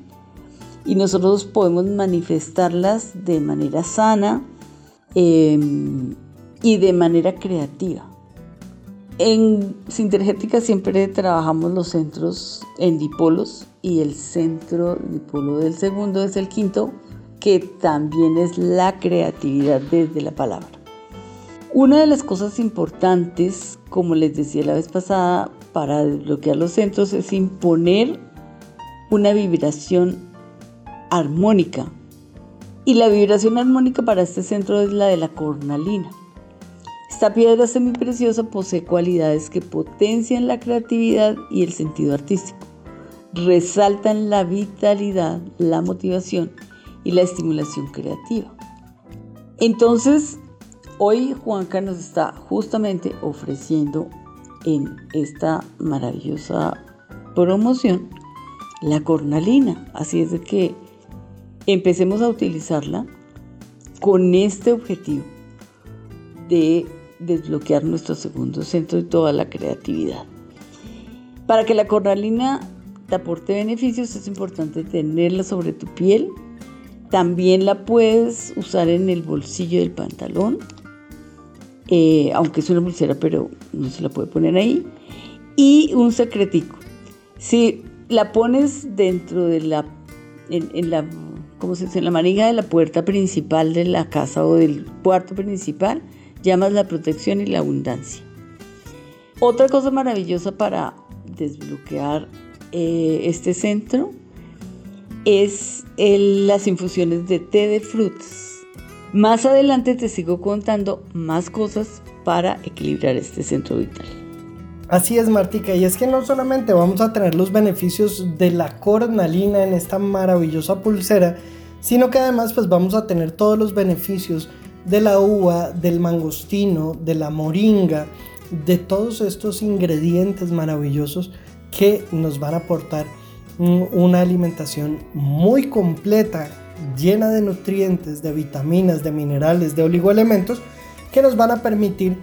Y nosotros podemos manifestarlas de manera sana em, y de manera creativa. En Sintergética siempre trabajamos los centros en dipolos y el centro dipolo del segundo es el quinto, que también es la creatividad desde la palabra. Una de las cosas importantes, como les decía la vez pasada, para desbloquear los centros es imponer una vibración armónica. Y la vibración armónica para este centro es la de la cornalina. Esta piedra semipreciosa posee cualidades que potencian la creatividad y el sentido artístico. Resaltan la vitalidad, la motivación y la estimulación creativa. Entonces, hoy Juanca nos está justamente ofreciendo en esta maravillosa promoción la cornalina. Así es de que empecemos a utilizarla con este objetivo de desbloquear nuestro segundo centro de toda la creatividad. Para que la cornalina te aporte beneficios es importante tenerla sobre tu piel. También la puedes usar en el bolsillo del pantalón eh, aunque es una pulsera, pero no se la puede poner ahí. Y un secretico. Si la pones dentro de la, en, la, ¿cómo se dice? En la manija de la puerta principal de la casa o del cuarto principal, llamas la protección y la abundancia. Otra cosa maravillosa para desbloquear eh, este centro es las infusiones de té de frutas. Más adelante te sigo contando más cosas para equilibrar este centro vital. Así es, Martica, y es que no solamente vamos a tener los beneficios de la cornalina en esta maravillosa pulsera, sino que además pues vamos a tener todos los beneficios de la uva, del mangostino, de la moringa, de todos estos ingredientes maravillosos que nos van a aportar una alimentación muy completa llena de nutrientes, de vitaminas, de minerales, de oligoelementos que nos van a permitir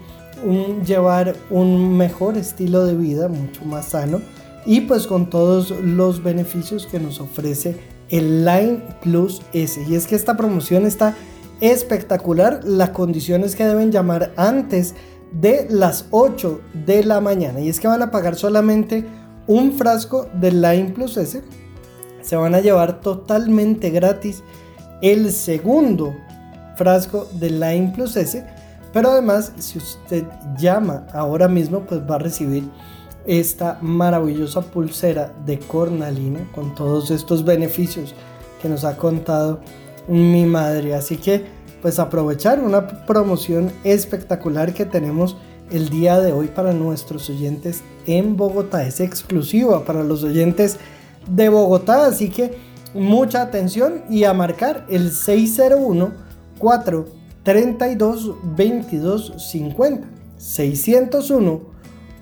llevar un mejor estilo de vida, mucho más sano y pues con todos los beneficios que nos ofrece el Line Plus S. Y es que esta promoción está espectacular. Las condiciones que deben llamar antes de las 8 de la mañana. Y es que van a pagar solamente un frasco del Line Plus S se van a llevar totalmente gratis el segundo frasco de Line Plus S. Pero además, si usted llama ahora mismo, pues va a recibir esta maravillosa pulsera de cornalina con todos estos beneficios que nos ha contado mi madre. Así que, pues aprovechar una promoción espectacular que tenemos el día de hoy para nuestros oyentes en Bogotá. Es exclusiva para los oyentes de Bogotá. Así que mucha atención y a marcar el 601 432 2250 601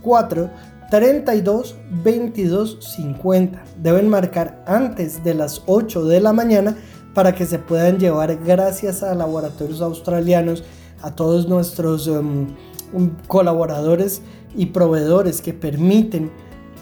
432 2250 Deben marcar antes de las 8 de la mañana para que se puedan llevar gracias a laboratorios australianos, a todos nuestros um, colaboradores y proveedores que permiten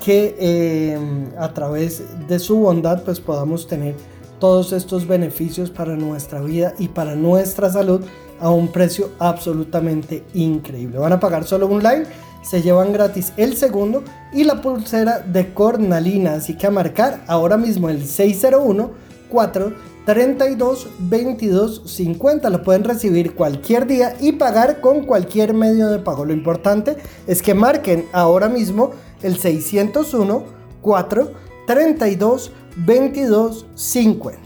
que eh, a través de su bondad pues podamos tener todos estos beneficios para nuestra vida y para nuestra salud a un precio absolutamente increíble. Van a pagar solo un line, se llevan gratis el segundo y la pulsera de cornalina, así que a marcar ahora mismo el 601 4 32 22 50 lo pueden recibir cualquier día y pagar con cualquier medio de pago. Lo importante es que marquen ahora mismo el 601 4 32 22 50.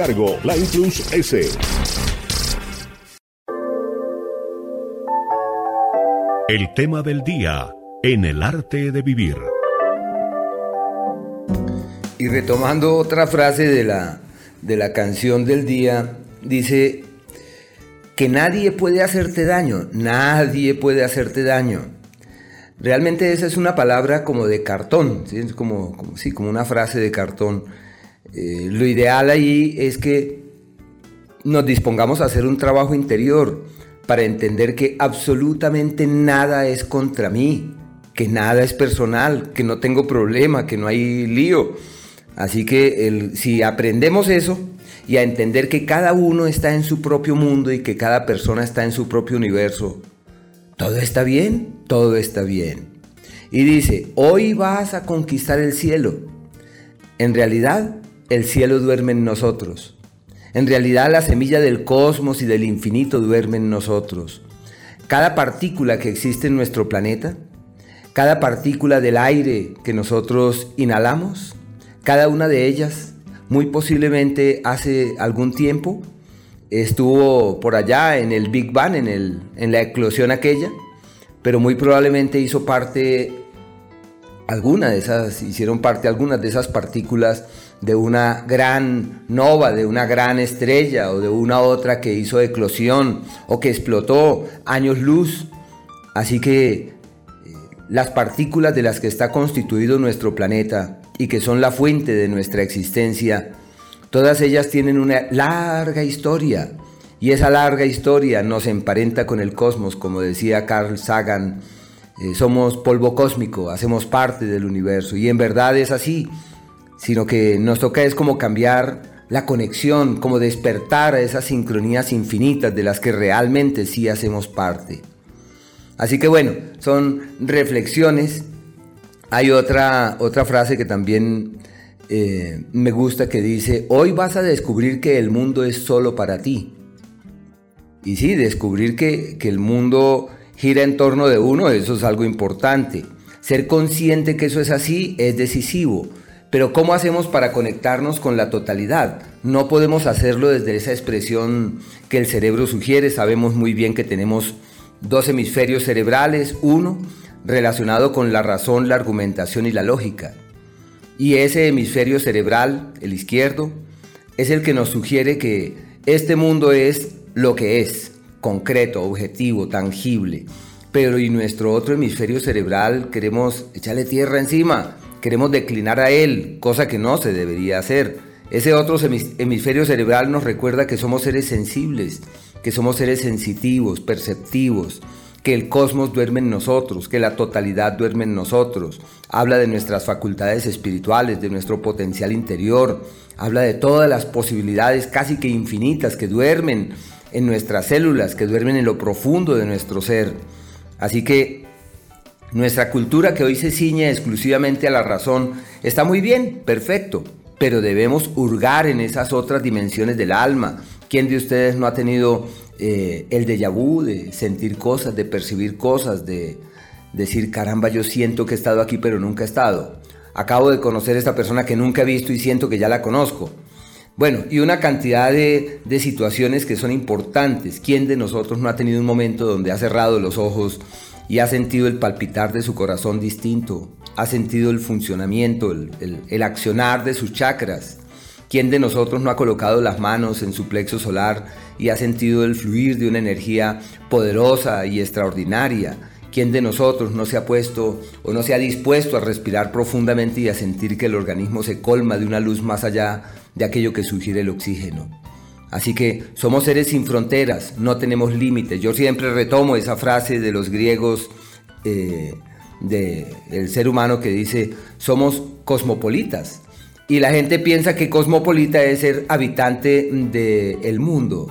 cargo, Line Plus S. El tema del día en el arte de vivir. Y retomando otra frase de la, de la canción del día, dice que nadie puede hacerte daño, nadie puede hacerte daño. Realmente esa es una palabra como de cartón, como, sí, como una frase de cartón eh, lo ideal ahí es que nos dispongamos a hacer un trabajo interior para entender que absolutamente nada es contra mí, que nada es personal, que no tengo problema, que no hay lío. Así que si aprendemos eso y a entender que cada uno está en su propio mundo y que cada persona está en su propio universo, todo está bien, todo está bien. Y dice, hoy vas a conquistar el cielo. En realidad, el cielo duerme en nosotros. En realidad, la semilla del cosmos y del infinito duerme en nosotros. Cada partícula que existe en nuestro planeta, cada partícula del aire que nosotros inhalamos, cada una de ellas, muy posiblemente hace algún tiempo, estuvo por allá en el Big Bang, en, el, en la eclosión aquella, pero muy probablemente hizo parte, alguna de esas, hicieron parte algunas de esas partículas de una gran nova, de una gran estrella o de una otra que hizo eclosión o que explotó años luz. Así que eh, las partículas de las que está constituido nuestro planeta y que son la fuente de nuestra existencia, todas ellas tienen una larga historia. Y esa larga historia nos emparenta con el cosmos, como decía Carl Sagan. Eh, somos polvo cósmico, hacemos parte del universo. Y en verdad es así, sino que nos toca es como cambiar la conexión, como despertar a esas sincronías infinitas de las que realmente sí hacemos parte. Así que bueno, son reflexiones hay otra, otra frase que también eh, me gusta que dice, hoy vas a descubrir que el mundo es solo para ti. Y sí, descubrir que, que el mundo gira en torno de uno, eso es algo importante. Ser consciente que eso es así es decisivo. Pero ¿cómo hacemos para conectarnos con la totalidad? No podemos hacerlo desde esa expresión que el cerebro sugiere. Sabemos muy bien que tenemos dos hemisferios cerebrales, uno relacionado con la razón, la argumentación y la lógica. Y ese hemisferio cerebral, el izquierdo, es el que nos sugiere que este mundo es lo que es, concreto, objetivo, tangible. Pero y nuestro otro hemisferio cerebral queremos echarle tierra encima, queremos declinar a él, cosa que no se debería hacer. Ese otro hemisferio cerebral nos recuerda que somos seres sensibles, que somos seres sensitivos, perceptivos, que el cosmos duerme en nosotros, que la totalidad duerme en nosotros. Habla de nuestras facultades espirituales, de nuestro potencial interior. Habla de todas las posibilidades casi que infinitas que duermen en nuestras células, que duermen en lo profundo de nuestro ser. Así que nuestra cultura que hoy se ciñe exclusivamente a la razón está muy bien, perfecto, pero debemos hurgar en esas otras dimensiones del alma. ¿Quién de ustedes no ha tenido eh, el déjà vu, de sentir cosas, de percibir cosas, de decir, caramba, yo siento que he estado aquí pero nunca he estado. Acabo de conocer a esta persona que nunca he visto y siento que ya la conozco. Bueno, y una cantidad de, de situaciones que son importantes. ¿Quién de nosotros no ha tenido un momento donde ha cerrado los ojos y ha sentido el palpitar de su corazón distinto? Ha sentido el funcionamiento, el, accionar de sus chakras. ¿Quién de nosotros no ha colocado las manos en su plexo solar y ha sentido el fluir de una energía poderosa y extraordinaria. ¿Quién de nosotros no se ha puesto o no se ha dispuesto a respirar profundamente y a sentir que el organismo se colma de una luz más allá de aquello que sugiere el oxígeno? Así que somos seres sin fronteras, no tenemos límites. Yo siempre retomo esa frase de los griegos eh, del ser humano que dice, somos cosmopolitas. Y la gente piensa que cosmopolita es ser habitante del mundo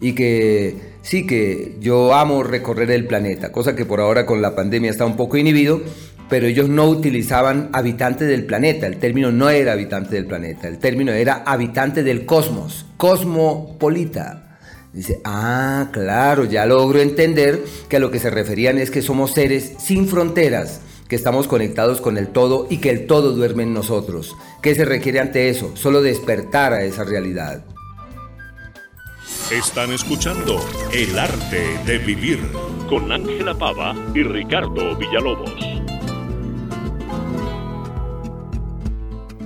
y que sí, que yo amo recorrer el planeta, cosa que por ahora con la pandemia está un poco inhibido, pero ellos no utilizaban habitante del planeta, el término no era habitante del planeta, el término era habitante del cosmos, cosmopolita. Dice, ah, claro, ya logro entender que a lo que se referían es que somos seres sin fronteras, que estamos conectados con el todo y que el todo duerme en nosotros. ¿Qué se requiere ante eso? Solo despertar a esa realidad. Están escuchando El arte de vivir con Ángela Pava y Ricardo Villalobos.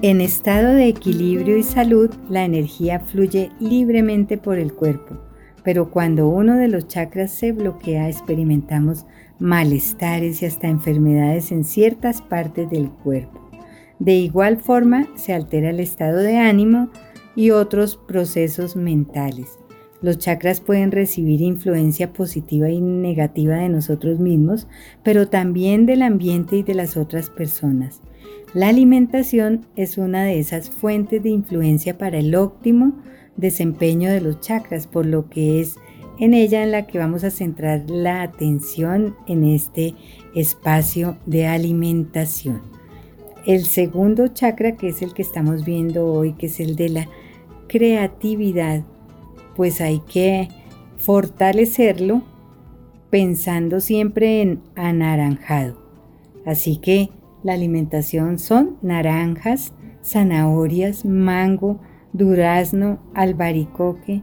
En estado de equilibrio y salud, la energía fluye libremente por el cuerpo, pero cuando uno de los chakras se bloquea experimentamos malestares y hasta enfermedades en ciertas partes del cuerpo. De igual forma, se altera el estado de ánimo y otros procesos mentales. Los chakras pueden recibir influencia positiva y negativa de nosotros mismos, pero también del ambiente y de las otras personas. La alimentación es una de esas fuentes de influencia para el óptimo desempeño de los chakras, por lo que es en ella en la que vamos a centrar la atención en este espacio de alimentación. El segundo chakra, que es el que estamos viendo hoy, que es el de la creatividad, pues hay que fortalecerlo pensando siempre en anaranjado. Así que la alimentación son naranjas, zanahorias, mango, durazno, albaricoque,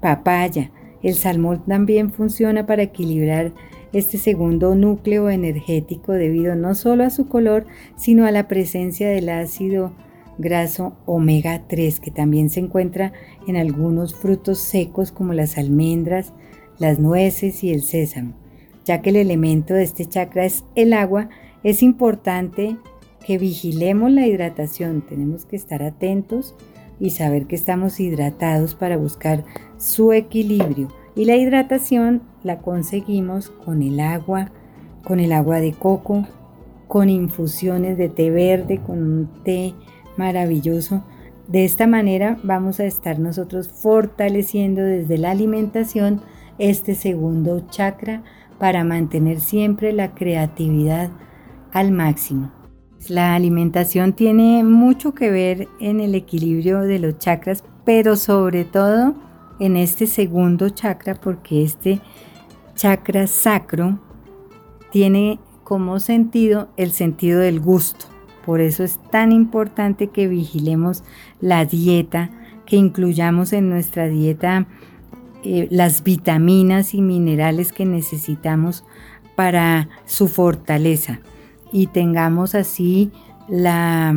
papaya. El salmón también funciona para equilibrar este segundo núcleo energético debido no solo a su color, sino a la presencia del ácido graso omega 3 que también se encuentra en algunos frutos secos como las almendras, las nueces y el sésamo. Ya que el elemento de este chakra es el agua, es importante que vigilemos la hidratación. Tenemos que estar atentos y saber que estamos hidratados para buscar su equilibrio. Y la hidratación la conseguimos con el agua, con el agua de coco, con infusiones de té verde, con un té maravilloso. De esta manera vamos a estar nosotros fortaleciendo desde la alimentación este segundo chakra para mantener siempre la creatividad al máximo. La alimentación tiene mucho que ver en el equilibrio de los chakras, pero sobre todo en este segundo chakra, porque este chakra sacro tiene como sentido el sentido del gusto. Por eso es tan importante que vigilemos la dieta, que incluyamos en nuestra dieta eh, las vitaminas y minerales que necesitamos para su fortaleza y tengamos así la,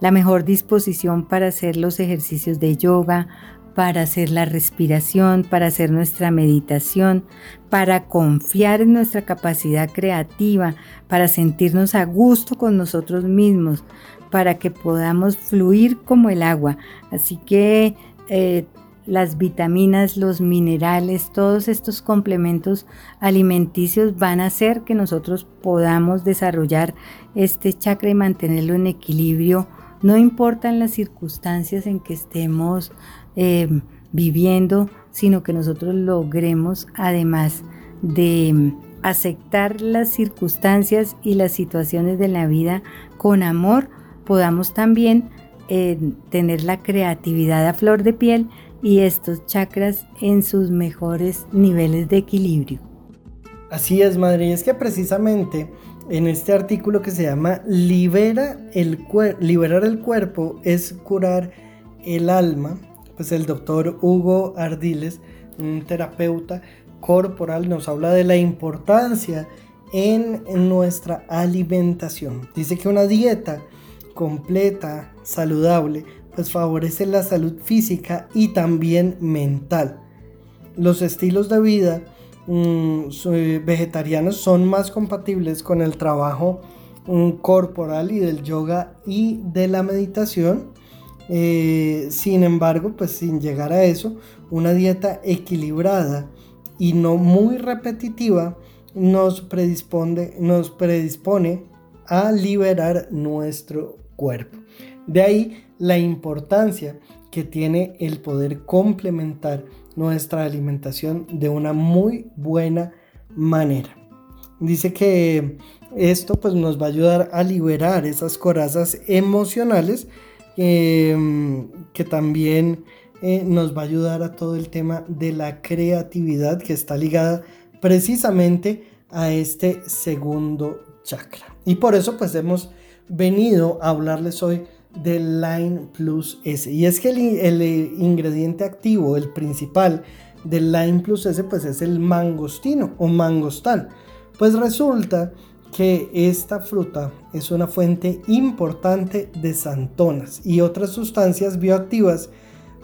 mejor disposición para hacer los ejercicios de yoga, para hacer la respiración, para hacer nuestra meditación, para confiar en nuestra capacidad creativa, para sentirnos a gusto con nosotros mismos, para que podamos fluir como el agua. Así que eh, las vitaminas, los minerales, todos estos complementos alimenticios van a hacer que nosotros podamos desarrollar este chakra y mantenerlo en equilibrio, no importan las circunstancias en que estemos eh, viviendo, sino que nosotros logremos, además de aceptar las circunstancias y las situaciones de la vida con amor, podamos también eh, tener la creatividad a flor de piel y estos chakras en sus mejores niveles de equilibrio. Así es, madre, y es que precisamente en este artículo que se llama Libera el Liberar el cuerpo es curar el alma, pues el doctor Hugo Ardiles, un terapeuta corporal, nos habla de la importancia en nuestra alimentación. Dice que una dieta completa, saludable, pues favorece la salud física y también mental. Los estilos de vida mm, vegetarianos son más compatibles con el trabajo mm, corporal y del yoga y de la meditación. Eh, sin embargo, pues sin llegar a eso, una dieta equilibrada y no muy repetitiva nos predispone, nos predispone a liberar nuestro cuerpo. De ahí la importancia que tiene el poder complementar nuestra alimentación de una muy buena manera. Dice que esto pues nos va a ayudar a liberar esas corazas emocionales em, que también eh, nos va a ayudar a todo el tema de la creatividad que está ligada precisamente a este segundo chakra. Y por eso pues hemos venido a hablarles hoy del Line Plus S. Y es que el, ingrediente activo, el principal del Line Plus S, pues es el mangostino o mangostal. Pues resulta que esta fruta es una fuente importante de santonas y otras sustancias bioactivas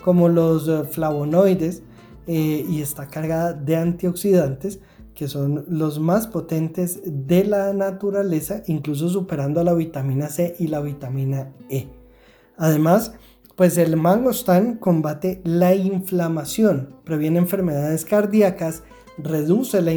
como los eh, flavonoides eh, y está cargada de antioxidantes que son los más potentes de la naturaleza, incluso superando a la vitamina C y la vitamina E. Además, Pues el mangostán combate la inflamación, previene enfermedades cardíacas, reduce la,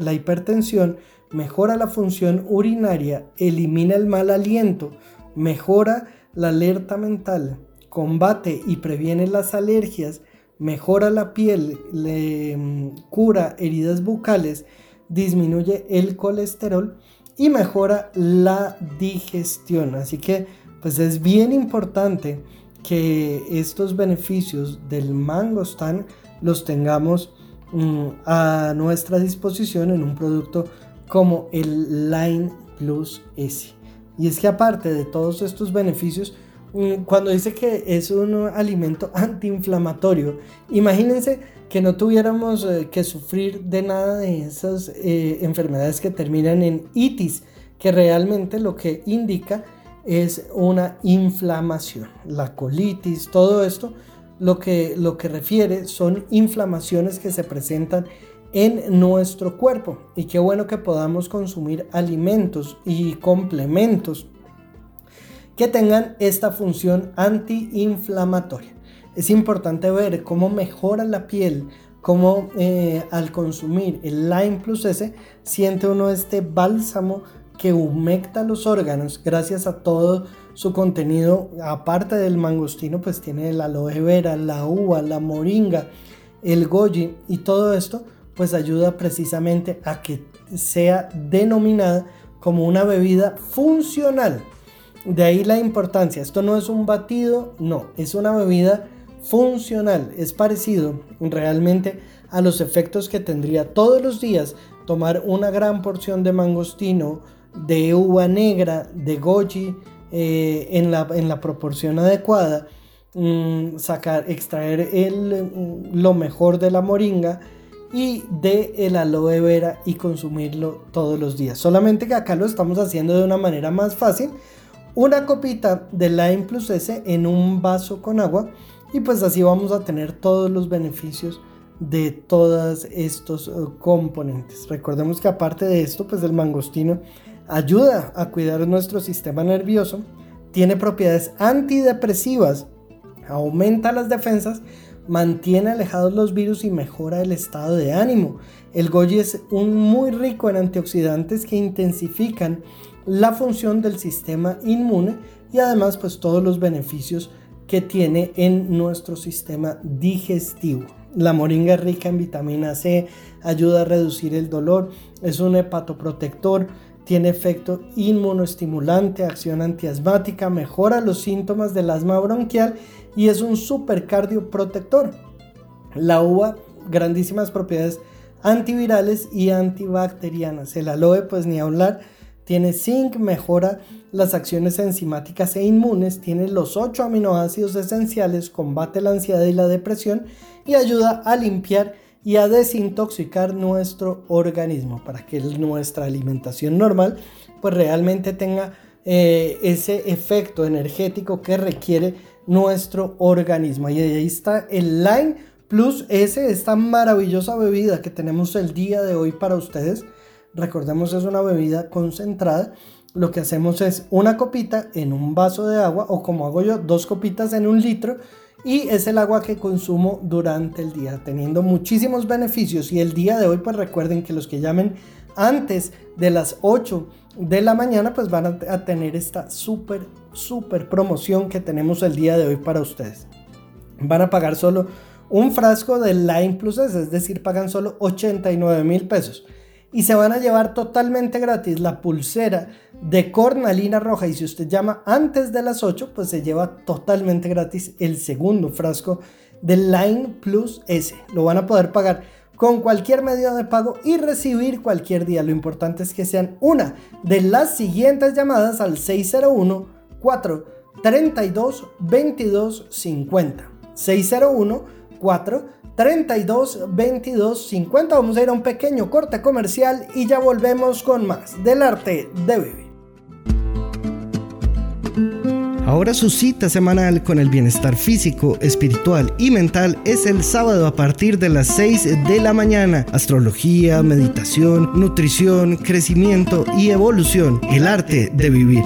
la hipertensión, mejora la función urinaria, elimina el mal aliento, mejora la alerta mental, combate y previene las alergias, mejora la piel, le mm, cura heridas bucales, disminuye el colesterol y mejora la digestión. Así que pues es bien importante que estos beneficios del mangostán los tengamos mm, a nuestra disposición en un producto como el Line Plus S. Y es que aparte de todos estos beneficios, mm, cuando dice que es un alimento antiinflamatorio, imagínense que no tuviéramos eh, que sufrir de nada de esas eh, enfermedades que terminan en itis, que realmente lo que indica es una inflamación. La colitis, todo esto, lo que, lo que refiere son inflamaciones que se presentan en nuestro cuerpo. Y qué bueno que podamos consumir alimentos y complementos que tengan esta función antiinflamatoria. Es importante ver cómo mejora la piel, cómo eh, al consumir el Lime Plus S siente uno este bálsamo que humecta los órganos gracias a todo su contenido. Aparte del mangostino, pues tiene el aloe vera, la uva, la moringa, el goji y todo esto pues ayuda precisamente a que sea denominada como una bebida funcional. De ahí la importancia. Esto no es un batido, no, es una bebida funcional. Es parecido realmente a los efectos que tendría todos los días tomar una gran porción de mangostino, de uva negra, de goji, eh, en, la, en, la, proporción adecuada, mm, sacar, extraer el, mm, lo mejor de la moringa y de el aloe vera y consumirlo todos los días. Solamente que acá lo estamos haciendo de una manera más fácil. Una copita de Lime Plus S en un vaso con agua y pues así vamos a tener todos los beneficios de todos estos eh, componentes. Recordemos que aparte de esto, pues el mangostino ayuda a cuidar nuestro sistema nervioso, tiene propiedades antidepresivas, aumenta las defensas, mantiene alejados los virus y mejora el estado de ánimo. El goji es un muy rico en antioxidantes que intensifican la función del sistema inmune y además pues todos los beneficios que tiene en nuestro sistema digestivo. La moringa es rica en vitamina C, ayuda a reducir el dolor, es un hepatoprotector, tiene efecto inmunoestimulante, acción antiasmática, mejora los síntomas del asma bronquial y es un supercardio protector. La uva, grandísimas propiedades antivirales y antibacterianas. El aloe, pues ni hablar, tiene zinc, mejora las acciones enzimáticas e inmunes, tiene los 8 aminoácidos esenciales, combate la ansiedad y la depresión y ayuda a limpiar y a desintoxicar nuestro organismo para que nuestra alimentación normal pues realmente tenga eh, ese efecto energético que requiere nuestro organismo. Y ahí está el Lime Plus S, esta maravillosa bebida que tenemos el día de hoy para ustedes. Recordemos es una bebida concentrada. Lo que hacemos es una copita en un vaso de agua o como hago yo, dos copitas en un litro y es el agua que consumo durante el día, teniendo muchísimos beneficios. Y el día de hoy, pues recuerden que los que llamen antes de las 8 de la mañana, pues van a, tener esta súper, súper promoción que tenemos el día de hoy para ustedes. Van a pagar solo un frasco de Line Plus es decir, pagan solo 89 mil pesos y se van a llevar totalmente gratis la pulsera de cornalina roja y si usted llama antes de las 8 pues se lleva totalmente gratis el segundo frasco de Line Plus S. Lo van a poder pagar con cualquier medio de pago y recibir cualquier día. Lo importante es que sean una de las siguientes llamadas al 601 432 2250 601 4 32 22 50. Vamos a ir a un pequeño corte comercial y ya volvemos con más del arte de vivir. Ahora su cita semanal con el bienestar físico, espiritual y mental es el sábado a partir de las 6 de la mañana. Astrología, meditación, nutrición, crecimiento y evolución. El arte de vivir.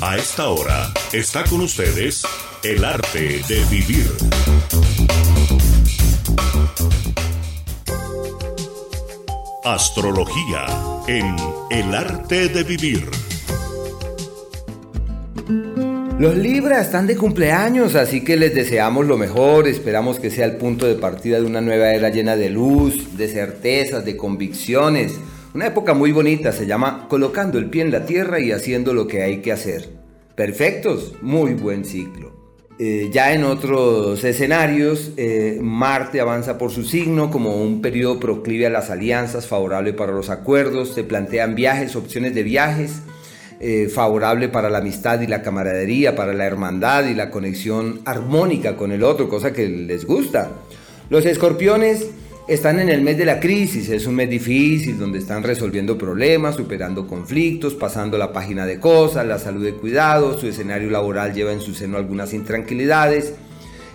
A esta hora está con ustedes el arte de vivir. Astrología en el arte de vivir. Los Libra están de cumpleaños, así que les deseamos lo mejor, esperamos que sea el punto de partida de una nueva era llena de luz, de certezas, de convicciones. Una época muy bonita, se llama colocando el pie en la tierra y haciendo lo que hay que hacer. Perfectos, muy buen ciclo. Eh, ya en otros escenarios, eh, Marte avanza por su signo como un periodo proclive a las alianzas, favorable para los acuerdos, se plantean viajes, opciones de viajes, eh, favorable para la amistad y la camaradería, para la hermandad y la conexión armónica con el otro, cosa que les gusta. Los escorpiones están en el mes de la crisis, es un mes difícil donde están resolviendo problemas, superando conflictos, pasando la página de cosas, la salud de cuidado, su escenario laboral lleva en su seno algunas intranquilidades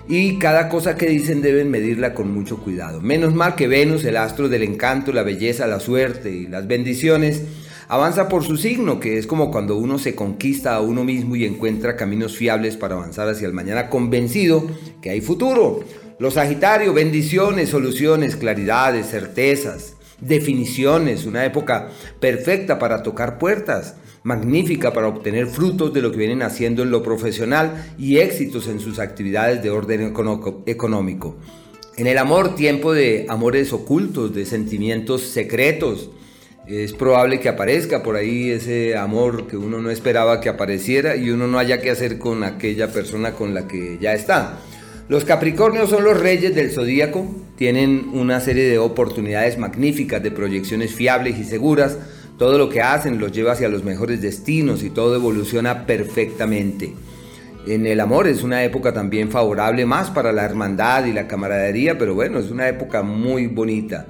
y cada cosa que dicen deben medirla con mucho cuidado. Menos mal que Venus, el astro del encanto, la belleza, la suerte y las bendiciones, avanza por su signo, que es como cuando uno se conquista a uno mismo y encuentra caminos fiables para avanzar hacia el mañana convencido que hay futuro. Los Sagitarios, bendiciones, soluciones, claridades, certezas, definiciones, una época perfecta para tocar puertas, magnífica para obtener frutos de lo que vienen haciendo en lo profesional y éxitos en sus actividades de orden económico. En el amor, tiempo de amores ocultos, de sentimientos secretos. Es probable que aparezca por ahí ese amor que uno no esperaba que apareciera y uno no haya que hacer con aquella persona con la que ya está. Los Capricornios son los reyes del zodíaco, tienen una serie de oportunidades magníficas, de proyecciones fiables y seguras. Todo lo que hacen los lleva hacia los mejores destinos y todo evoluciona perfectamente. En el amor es una época también favorable más para la hermandad y la camaradería, pero bueno, es una época muy bonita.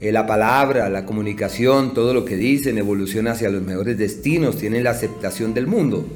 Eh, la palabra, la comunicación, todo lo que dicen evoluciona hacia los mejores destinos, tienen la aceptación del mundo.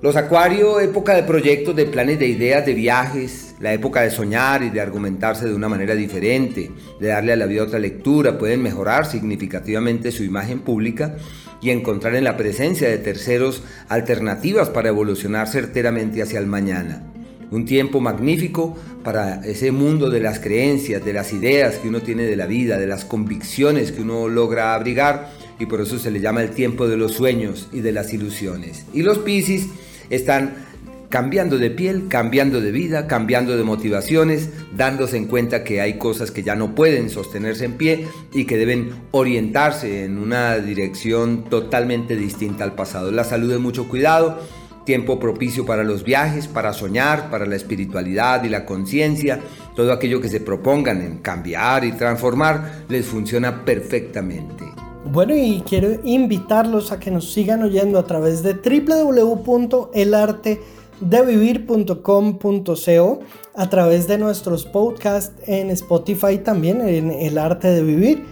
Los Acuario, época de proyectos, de planes, de ideas, de viajes, la época de soñar y de argumentarse de una manera diferente, de darle a la vida otra lectura, pueden mejorar significativamente su imagen pública y encontrar en la presencia de terceros alternativas para evolucionar certeramente hacia el mañana. Un tiempo magnífico para ese mundo de las creencias, de las ideas que uno tiene de la vida, de las convicciones que uno logra abrigar y por eso se le llama el tiempo de los sueños y de las ilusiones. Y los Piscis están cambiando de piel, cambiando de vida, cambiando de motivaciones, dándose en cuenta que hay cosas que ya no pueden sostenerse en pie y que deben orientarse en una dirección totalmente distinta al pasado. La salud de mucho cuidado, tiempo propicio para los viajes, para soñar, para la espiritualidad y la conciencia, todo aquello que se propongan en cambiar y transformar les funciona perfectamente. Bueno, y quiero invitarlos a que nos sigan oyendo a través de www.elartedevivir.com.co, a través de nuestros podcasts en Spotify también, en El Arte de Vivir,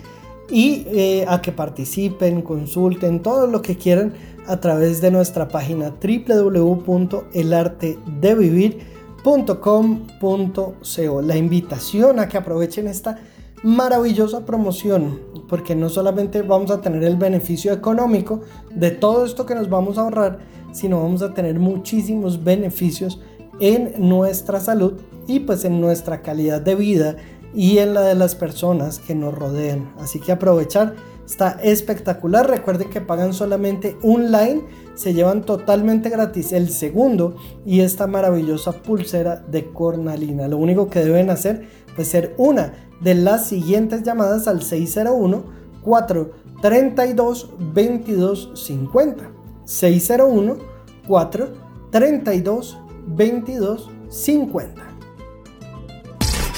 y eh, a que participen, consulten todo lo que quieran a través de nuestra página www.elartedevivir.com.co. La invitación a que aprovechen esta maravillosa promoción, porque no solamente vamos a tener el beneficio económico de todo esto que nos vamos a ahorrar, sino vamos a tener muchísimos beneficios en nuestra salud y pues en nuestra calidad de vida y en la de las personas que nos rodean. Así que aprovechar está espectacular. Recuerden que pagan solamente un line, se llevan totalmente gratis el segundo y esta maravillosa pulsera de cornalina. Lo único que deben hacer es ser una de las siguientes llamadas al 601 432 2250. 601 432 2250.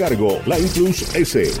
cargo, la Plus S.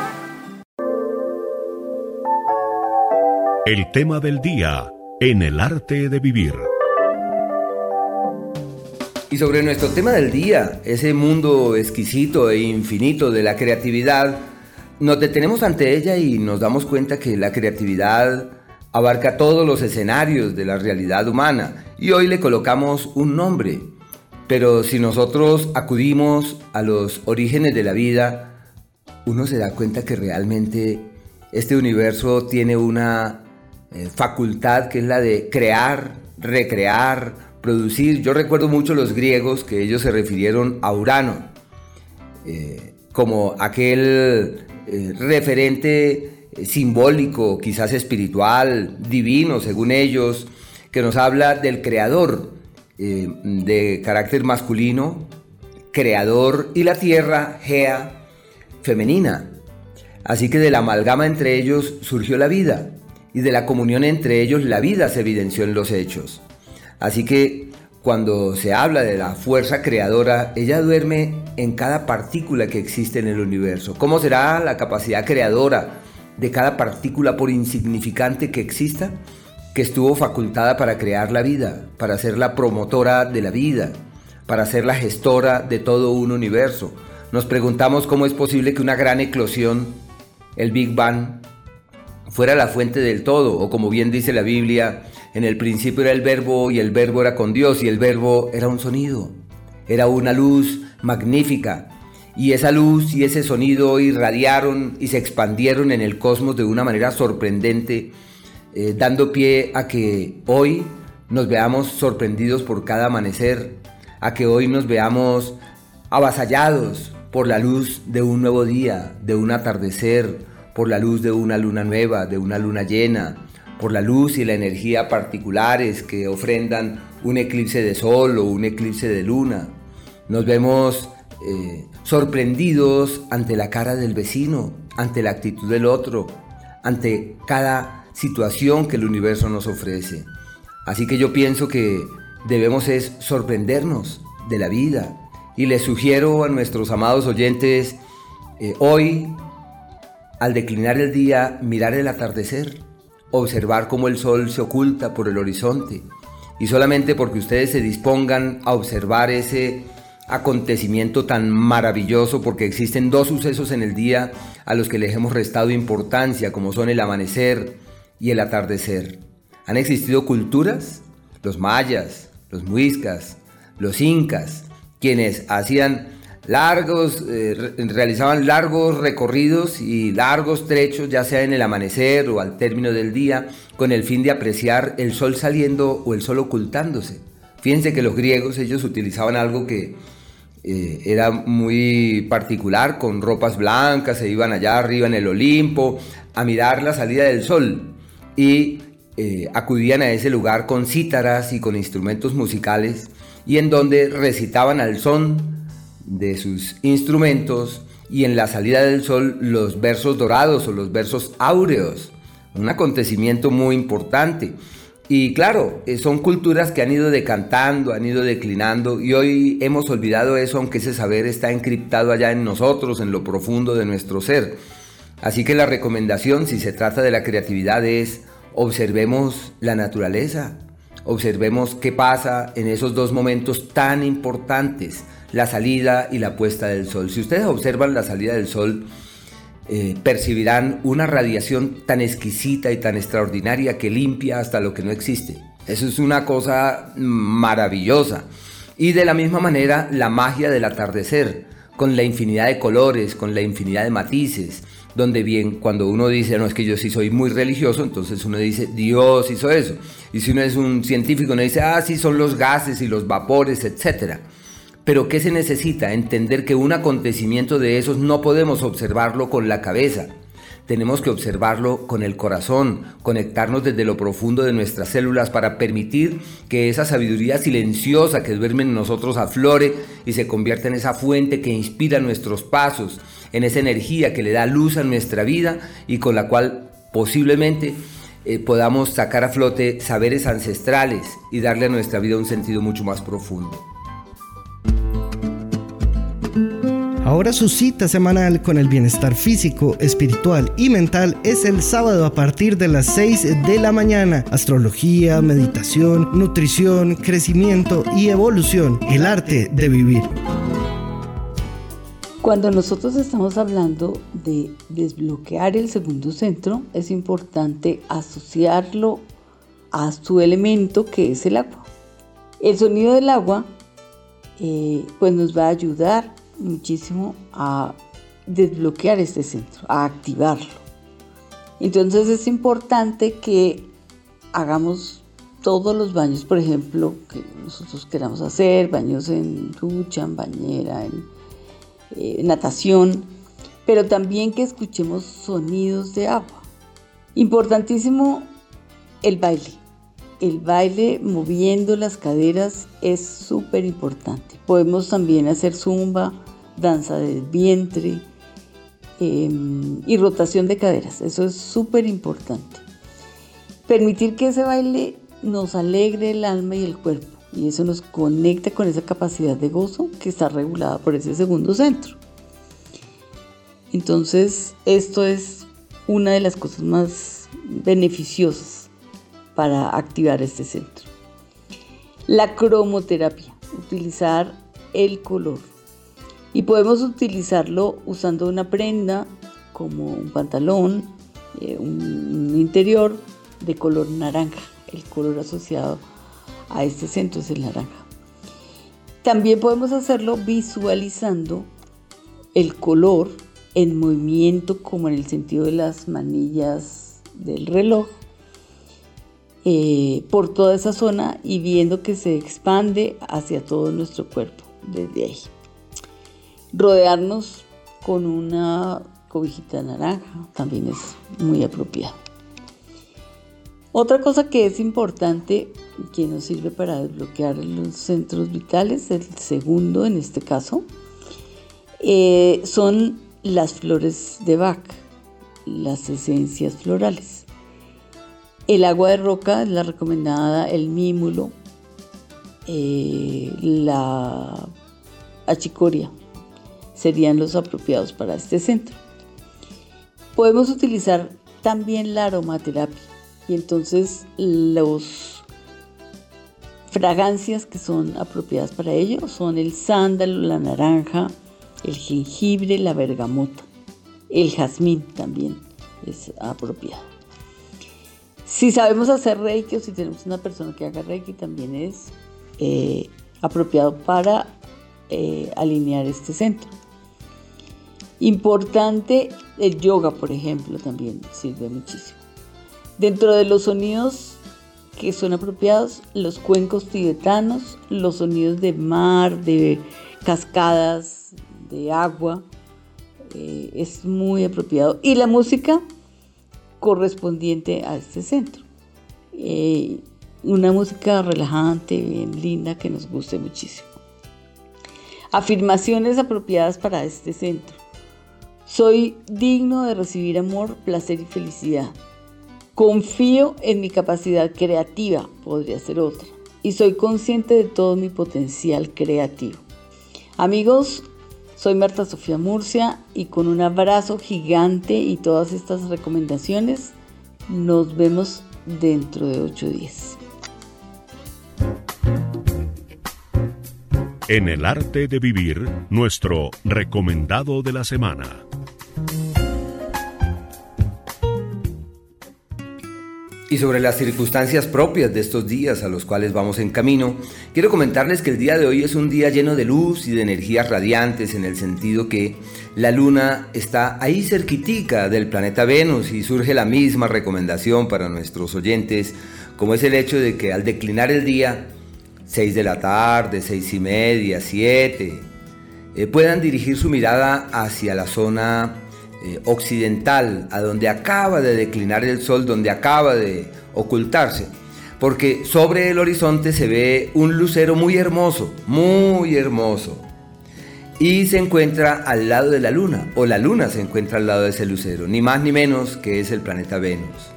El tema del día en el arte de vivir. Y sobre nuestro tema del día, ese mundo exquisito e infinito de la creatividad, nos detenemos ante ella y nos damos cuenta que la creatividad abarca todos los escenarios de la realidad humana y hoy le colocamos un nombre. Pero si nosotros acudimos a los orígenes de la vida, uno se da cuenta que realmente este universo tiene una eh, facultad que es la de crear, recrear, producir. Yo recuerdo mucho los griegos que ellos se refirieron a Urano eh, como aquel eh, referente simbólico, quizás espiritual, divino, según ellos, que nos habla del creador de carácter masculino, creador, y la tierra, Gea, femenina. Así que de la amalgama entre ellos surgió la vida y de la comunión entre ellos la vida se evidenció en los hechos. Así que cuando se habla de la fuerza creadora, ella duerme en cada partícula que existe en el universo. ¿Cómo será la capacidad creadora de cada partícula por insignificante que exista? Que estuvo facultada para crear la vida, para ser la promotora de la vida, para ser la gestora de todo un universo. Nos preguntamos cómo es posible que una gran eclosión, el Big Bang, fuera la fuente del todo, o como bien dice la Biblia, en el principio era el verbo y el verbo era con Dios y el verbo era un sonido, era una luz magnífica. Y esa luz y ese sonido irradiaron y se expandieron en el cosmos de una manera sorprendente, eh, dando pie a que hoy nos veamos sorprendidos por cada amanecer, a que hoy nos veamos avasallados por la luz de un nuevo día, de un atardecer, por la luz de una luna nueva, de una luna llena, por la luz y la energía particulares que ofrendan un eclipse de sol o un eclipse de luna. Nos vemos eh, sorprendidos ante la cara del vecino, ante la actitud del otro, ante cada situación que el universo nos ofrece. Así que yo pienso que debemos es sorprendernos de la vida. Y les sugiero a nuestros amados oyentes eh, hoy al declinar el día, mirar el atardecer, observar cómo el sol se oculta por el horizonte. Y solamente porque ustedes se dispongan a observar ese acontecimiento tan maravilloso, porque existen dos sucesos en el día a los que les hemos restado importancia, como son el amanecer y el atardecer. Han existido culturas, los mayas, los muiscas, los incas, quienes hacían largos, eh, realizaban largos recorridos y largos trechos, ya sea en el amanecer o al término del día, con el fin de apreciar el sol saliendo o el sol ocultándose. Fíjense que los griegos, ellos utilizaban algo que eh, era muy particular, con ropas blancas, se iban allá arriba en el Olimpo a mirar la salida del sol y eh, acudían a ese lugar con cítaras y con instrumentos musicales y en donde recitaban al son de sus instrumentos y en la salida del sol los versos dorados o los versos áureos, un acontecimiento muy importante. Y claro, eh, son culturas que han ido decantando, han ido declinando y hoy hemos olvidado eso, aunque ese saber está encriptado allá en nosotros, en lo profundo de nuestro ser. Así que la recomendación, si se trata de la creatividad, es observemos la naturaleza, observemos qué pasa en esos dos momentos tan importantes la salida y la puesta del sol. Si ustedes observan la salida del sol, eh, percibirán una radiación tan exquisita y tan extraordinaria que limpia hasta lo que no existe. Eso es una cosa maravillosa. Y de la misma manera, la magia del atardecer, con la infinidad de colores, con la infinidad de matices, donde bien cuando uno dice, no es que yo sí soy muy religioso, entonces uno dice, Dios hizo eso. Y si uno es un científico, uno dice, ah, sí, son los gases y los vapores, etcétera. Pero ¿qué se necesita? Entender que un acontecimiento de esos no podemos observarlo con la cabeza. tenemos que observarlo con el corazón, conectarnos desde lo profundo de nuestras células para permitir que esa sabiduría silenciosa que duerme en nosotros aflore y se convierta en esa fuente que inspira nuestros pasos, en esa energía que le da luz a nuestra vida y con la cual posiblemente eh, podamos sacar a flote saberes ancestrales y darle a nuestra vida un sentido mucho más profundo. Ahora su cita semanal con el bienestar físico, espiritual y mental es el sábado a partir de las 6 de la mañana. Astrología, meditación, nutrición, crecimiento y evolución. El arte de vivir. Cuando nosotros estamos hablando de desbloquear el segundo centro, es importante asociarlo a su elemento que es el agua. El sonido del agua eh, pues nos va a ayudar muchísimo a desbloquear este centro, a activarlo. Entonces es importante que hagamos todos los baños, por ejemplo, que nosotros queramos hacer, baños en ducha, en bañera, en eh, natación, pero también que escuchemos sonidos de agua. Importantísimo el baile. El baile moviendo las caderas es súper importante. Podemos también hacer zumba, danza del vientre em, y rotación de caderas. Eso es súper importante. Permitir que ese baile nos alegre el alma y el cuerpo y eso nos conecta con esa capacidad de gozo que está regulada por ese segundo centro. Entonces, esto es una de las cosas más beneficiosas para activar este centro. La cromoterapia, utilizar el color. Y podemos utilizarlo usando una prenda como un pantalón, eh, un interior de color naranja. El color asociado a este centro es el naranja. También podemos hacerlo visualizando el color en movimiento como en el sentido de las manillas del reloj eh, por toda esa zona y viendo que se expande hacia todo nuestro cuerpo desde ahí rodearnos con una cobijita naranja también es muy apropiado. Otra cosa que es importante que nos sirve para desbloquear los centros vitales, el segundo en este caso, eh, son las flores de Bach, las esencias florales. El agua de roca es la recomendada, el mímulo, eh, la achicoria, serían los apropiados para este centro. Podemos utilizar también la aromaterapia y entonces las fragancias que son apropiadas para ello son el sándalo, la naranja, el jengibre, la bergamota, el jazmín también es apropiado. Si sabemos hacer reiki o si tenemos una persona que haga reiki también es eh, apropiado para eh, alinear este centro. Importante el yoga, por ejemplo, también sirve muchísimo. Dentro de los sonidos que son apropiados, los cuencos tibetanos, los sonidos de mar, de cascadas, de agua, eh, es muy apropiado. Y la música correspondiente a este centro. Eh, una música relajante, bien linda, que nos guste muchísimo. Afirmaciones apropiadas para este centro. Soy digno de recibir amor, placer y felicidad. Confío en mi capacidad creativa, podría ser otra. Y soy consciente de todo mi potencial creativo. Amigos, soy Marta Sofía Murcia y con un abrazo gigante y todas estas recomendaciones, nos vemos dentro de ocho días. En el arte de vivir, nuestro recomendado de la semana. Y sobre las circunstancias propias de estos días a los cuales vamos en camino, quiero comentarles que el día de hoy es un día lleno de luz y de energías radiantes en el sentido que la luna está ahí cerquitica del planeta Venus y surge la misma recomendación para nuestros oyentes, como es el hecho de que al declinar el día, 6 de la tarde, 6 y media, 7, eh, puedan dirigir su mirada hacia la zona eh, occidental, a donde acaba de declinar el sol, donde acaba de ocultarse, porque sobre el horizonte se ve un lucero muy hermoso, muy hermoso, y se encuentra al lado de la luna, o la luna se encuentra al lado de ese lucero, ni más ni menos que es el planeta Venus.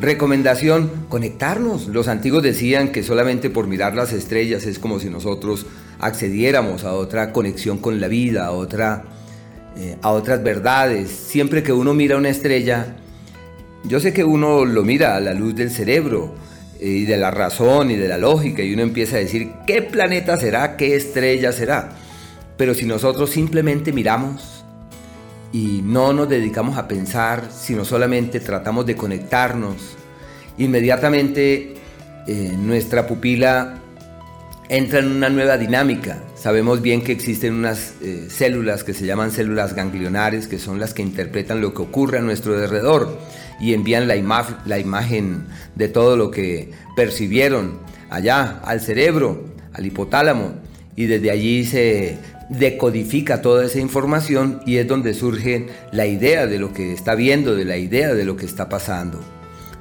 Recomendación, conectarnos. Los antiguos decían que solamente por mirar las estrellas es como si nosotros accediéramos a otra conexión con la vida, a, otra, eh, a otras verdades. Siempre que uno mira una estrella, yo sé que uno lo mira a la luz del cerebro eh, y de la razón y de la lógica y uno empieza a decir, ¿qué planeta será? ¿Qué estrella será? Pero si nosotros simplemente miramos, y no nos dedicamos a pensar, sino solamente tratamos de conectarnos, inmediatamente eh, nuestra pupila entra en una nueva dinámica. Sabemos bien que existen unas eh, células que se llaman células ganglionares, que son las que interpretan lo que ocurre a nuestro alrededor y envían la, la imagen de todo lo que percibieron allá al cerebro, al hipotálamo, y desde allí se decodifica toda esa información y es donde surge la idea de lo que está viendo, de la idea de lo que está pasando.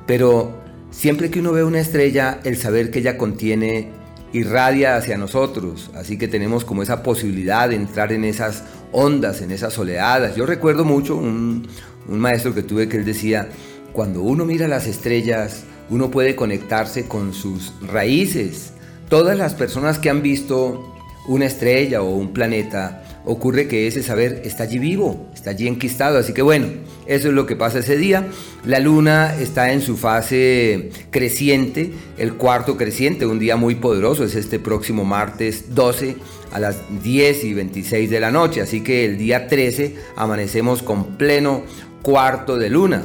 Pero siempre que uno ve una estrella, el saber que ella contiene irradia hacia nosotros, así que tenemos como esa posibilidad de entrar en esas ondas, en esas oleadas. Yo recuerdo mucho un, un maestro que tuve que él decía, cuando uno mira las estrellas, uno puede conectarse con sus raíces. Todas las personas que han visto una estrella o un planeta, ocurre que ese saber está allí vivo, está allí enquistado. Así que bueno, eso es lo que pasa ese día. La luna está en su fase creciente, el cuarto creciente, un día muy poderoso, es este próximo martes 12 a las 10 y 26 de la noche. Así que el día 13 amanecemos con pleno cuarto de luna.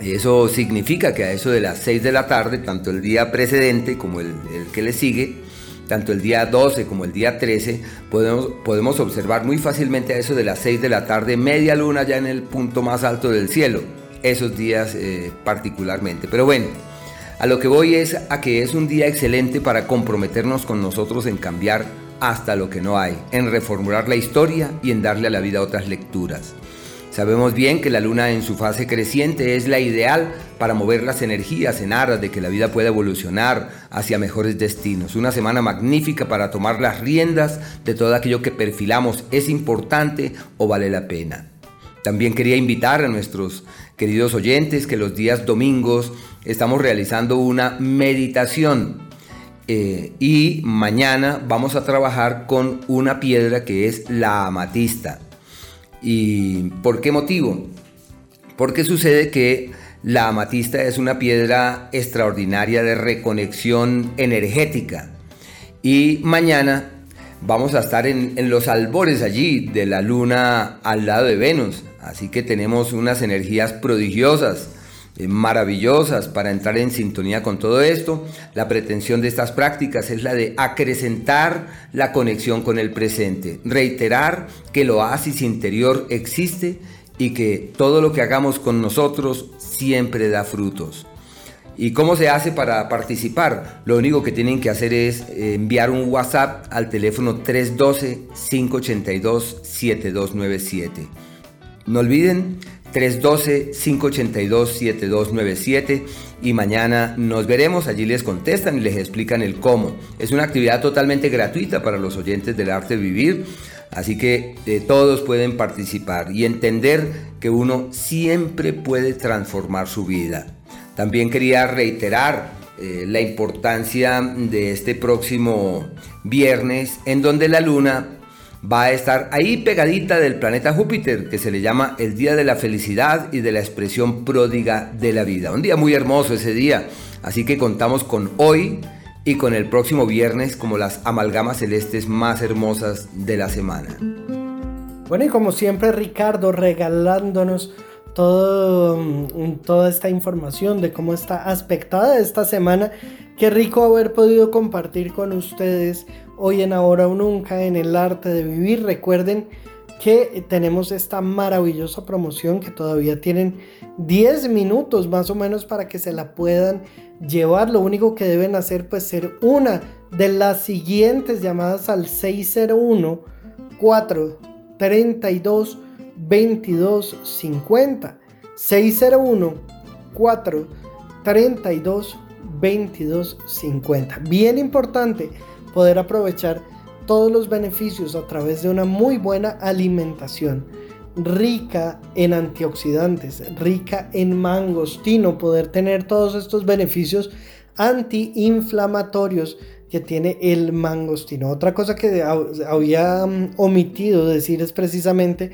Eso significa que a eso de las 6 de la tarde, tanto el día precedente como el, el que le sigue, tanto el día 12 como el día 13, podemos, podemos observar muy fácilmente a eso de las 6 de la tarde, media luna ya en el punto más alto del cielo, esos días eh, particularmente. Pero bueno, a lo que voy es a que es un día excelente para comprometernos con nosotros en cambiar hasta lo que no hay, en reformular la historia y en darle a la vida otras lecturas. Sabemos bien que la luna en su fase creciente es la ideal para mover las energías en aras de que la vida pueda evolucionar hacia mejores destinos. Una semana magnífica para tomar las riendas de todo aquello que perfilamos es importante o vale la pena. También quería invitar a nuestros queridos oyentes que los días domingos estamos realizando una meditación eh, y mañana vamos a trabajar con una piedra que es la amatista. ¿Y por qué motivo? Porque sucede que la amatista es una piedra extraordinaria de reconexión energética. Y mañana vamos a estar en, en, los albores allí de la luna al lado de Venus. Así que tenemos unas energías prodigiosas eh, maravillosas para entrar en sintonía con todo esto. La pretensión de estas prácticas es la de acrecentar la conexión con el presente, reiterar que el oasis interior existe y que todo lo que hagamos con nosotros siempre da frutos. ¿Y cómo se hace para participar? Lo único que tienen que hacer es eh, enviar un WhatsApp al teléfono 312-582-7297. No olviden 312-582-7297 y mañana nos veremos, allí les contestan y les explican el cómo. Es una actividad totalmente gratuita para los oyentes del arte vivir, así que eh, todos pueden participar y entender que uno siempre puede transformar su vida. También quería reiterar eh, la importancia de este próximo viernes en donde la luna va a estar ahí pegadita del planeta Júpiter, que se le llama el Día de la Felicidad y de la Expresión Pródiga de la Vida. Un día muy hermoso ese día, así que contamos con hoy y con el próximo viernes como las amalgamas celestes más hermosas de la semana. Bueno, y como siempre Ricardo regalándonos todo, mm, toda esta información de cómo está aspectada esta semana. Qué rico haber podido compartir con ustedes hoy en Ahora o Nunca en el arte de vivir. Recuerden que tenemos esta maravillosa promoción que todavía tienen 10 minutos más o menos para que se la puedan llevar. Lo único que deben hacer pues ser una de las siguientes llamadas al 601 432 2250 601 4 32 2250. Bien importante poder aprovechar todos los beneficios a través de una muy buena alimentación rica en antioxidantes, rica en mangostino, poder tener todos estos beneficios antiinflamatorios que tiene el mangostino. Otra cosa que había mm, omitido decir es precisamente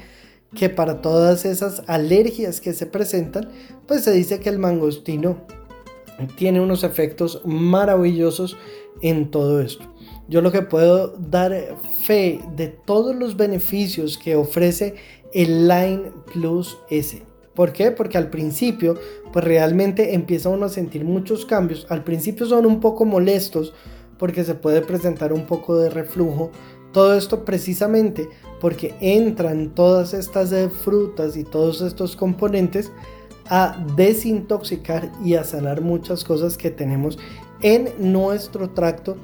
que para todas esas alergias que se presentan, pues se dice que el mangostino tiene unos efectos maravillosos en todo esto. Yo lo que puedo dar fe de todos los beneficios que ofrece el Line Plus S. ¿Por qué? Porque al principio, pues realmente empieza uno a sentir muchos cambios. Al principio son un poco molestos porque se puede presentar un poco de reflujo. Todo esto precisamente porque entran todas estas frutas y todos estos componentes a desintoxicar y a sanar muchas cosas que tenemos en nuestro tracto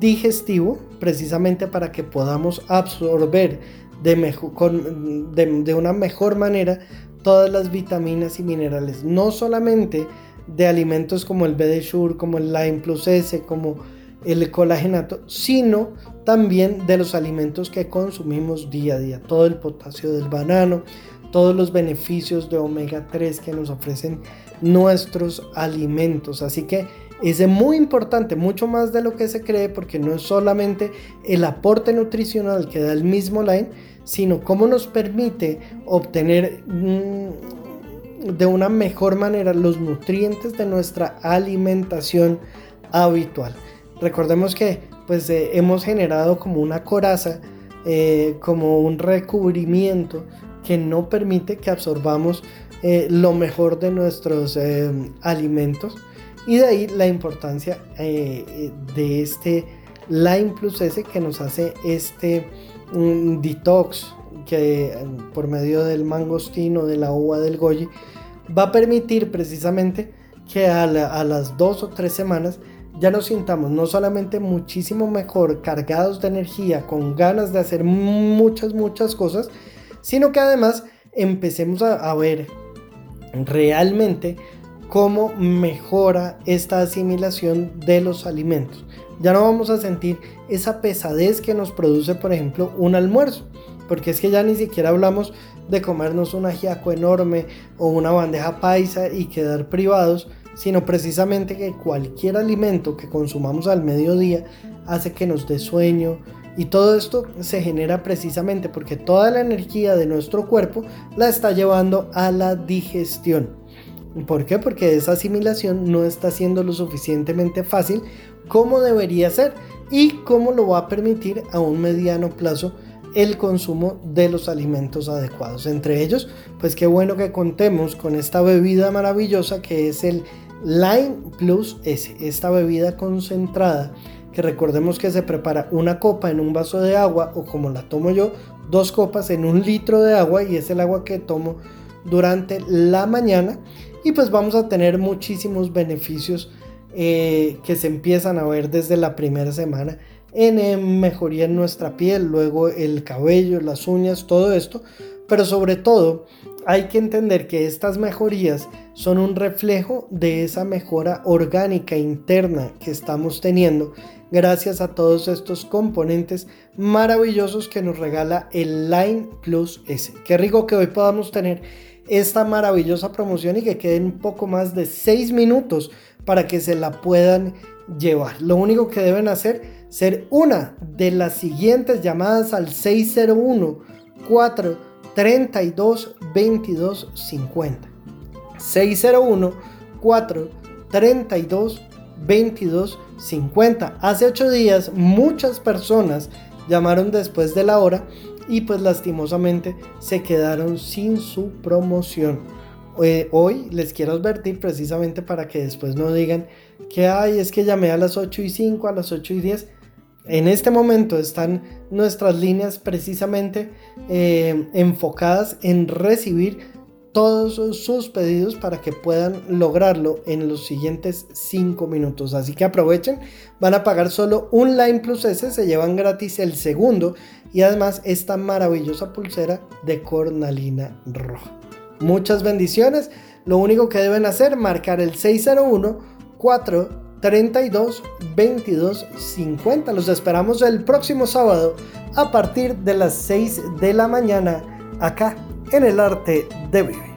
digestivo, precisamente para que podamos absorber de, una mejor manera todas las vitaminas y minerales, no solamente de alimentos como el BD como el Lime Plus S, como el colagenato, sino también de los alimentos que consumimos día a día, todo el potasio del banano, todos los beneficios de omega 3 que nos ofrecen nuestros alimentos. Así que es muy importante, mucho más de lo que se cree, porque no es solamente el aporte nutricional que da el mismo line, sino cómo nos permite obtener mm, de una mejor manera los nutrientes de nuestra alimentación habitual. Recordemos que pues eh, hemos generado como una coraza, eh, como un recubrimiento que no permite que absorbamos eh, lo mejor de nuestros alimentos y de ahí la importancia de este Lime Plus S que nos hace este detox que por medio del mangostino, de la uva del goji, va a permitir precisamente que a las dos o tres semanas ya nos sintamos no solamente muchísimo mejor, cargados de energía, con ganas de hacer muchas, muchas cosas, sino que además empecemos a, ver realmente cómo mejora esta asimilación de los alimentos. Ya no vamos a sentir esa pesadez que nos produce, por ejemplo, un almuerzo, porque es que ya ni siquiera hablamos de comernos un ajiaco enorme o una bandeja paisa y quedar privados, sino precisamente que cualquier alimento que consumamos al mediodía hace que nos dé sueño y todo esto se genera precisamente porque toda la energía de nuestro cuerpo la está llevando a la digestión. ¿Por qué? Porque esa asimilación no está siendo lo suficientemente fácil como debería ser y cómo lo va a permitir a un mediano plazo el consumo de los alimentos adecuados. Entre ellos, pues qué bueno que contemos con esta bebida maravillosa que es el Lime Plus S, esta bebida concentrada que recordemos que se prepara una copa en un vaso de agua o como la tomo yo, dos copas en un litro de agua y es el agua que tomo durante la mañana y pues vamos a tener muchísimos beneficios eh, que se empiezan a ver desde la primera semana en mejoría en nuestra piel, luego el cabello, las uñas, todo esto, pero sobre todo hay que entender que estas mejorías son un reflejo de esa mejora orgánica interna que estamos teniendo gracias a todos estos componentes maravillosos que nos regala el Line Plus S. Qué rico que hoy podamos tener esta maravillosa promoción y que queden un poco más de 6 minutos para que se la puedan llevar. Lo único que deben hacer ser una de las siguientes llamadas al 601 4 32 22 50. 601 4 32 22 50. Hace 8 días muchas personas llamaron después de la hora y pues lastimosamente se quedaron sin su promoción. Eh, hoy les quiero advertir precisamente para que después no digan que ay, es que llamé a las 8 y 5, a las 8 y 10. En este momento están nuestras líneas precisamente eh, enfocadas en recibir todos sus pedidos para que puedan lograrlo en los siguientes 5 minutos. Así que aprovechen, van a pagar solo un Line Plus S, se llevan gratis el segundo y además esta maravillosa pulsera de cornalina roja. Muchas bendiciones, lo único que deben hacer marcar el 601 432 22 50. Los esperamos el próximo sábado a partir de las 6 de la mañana acá en el arte de vivir.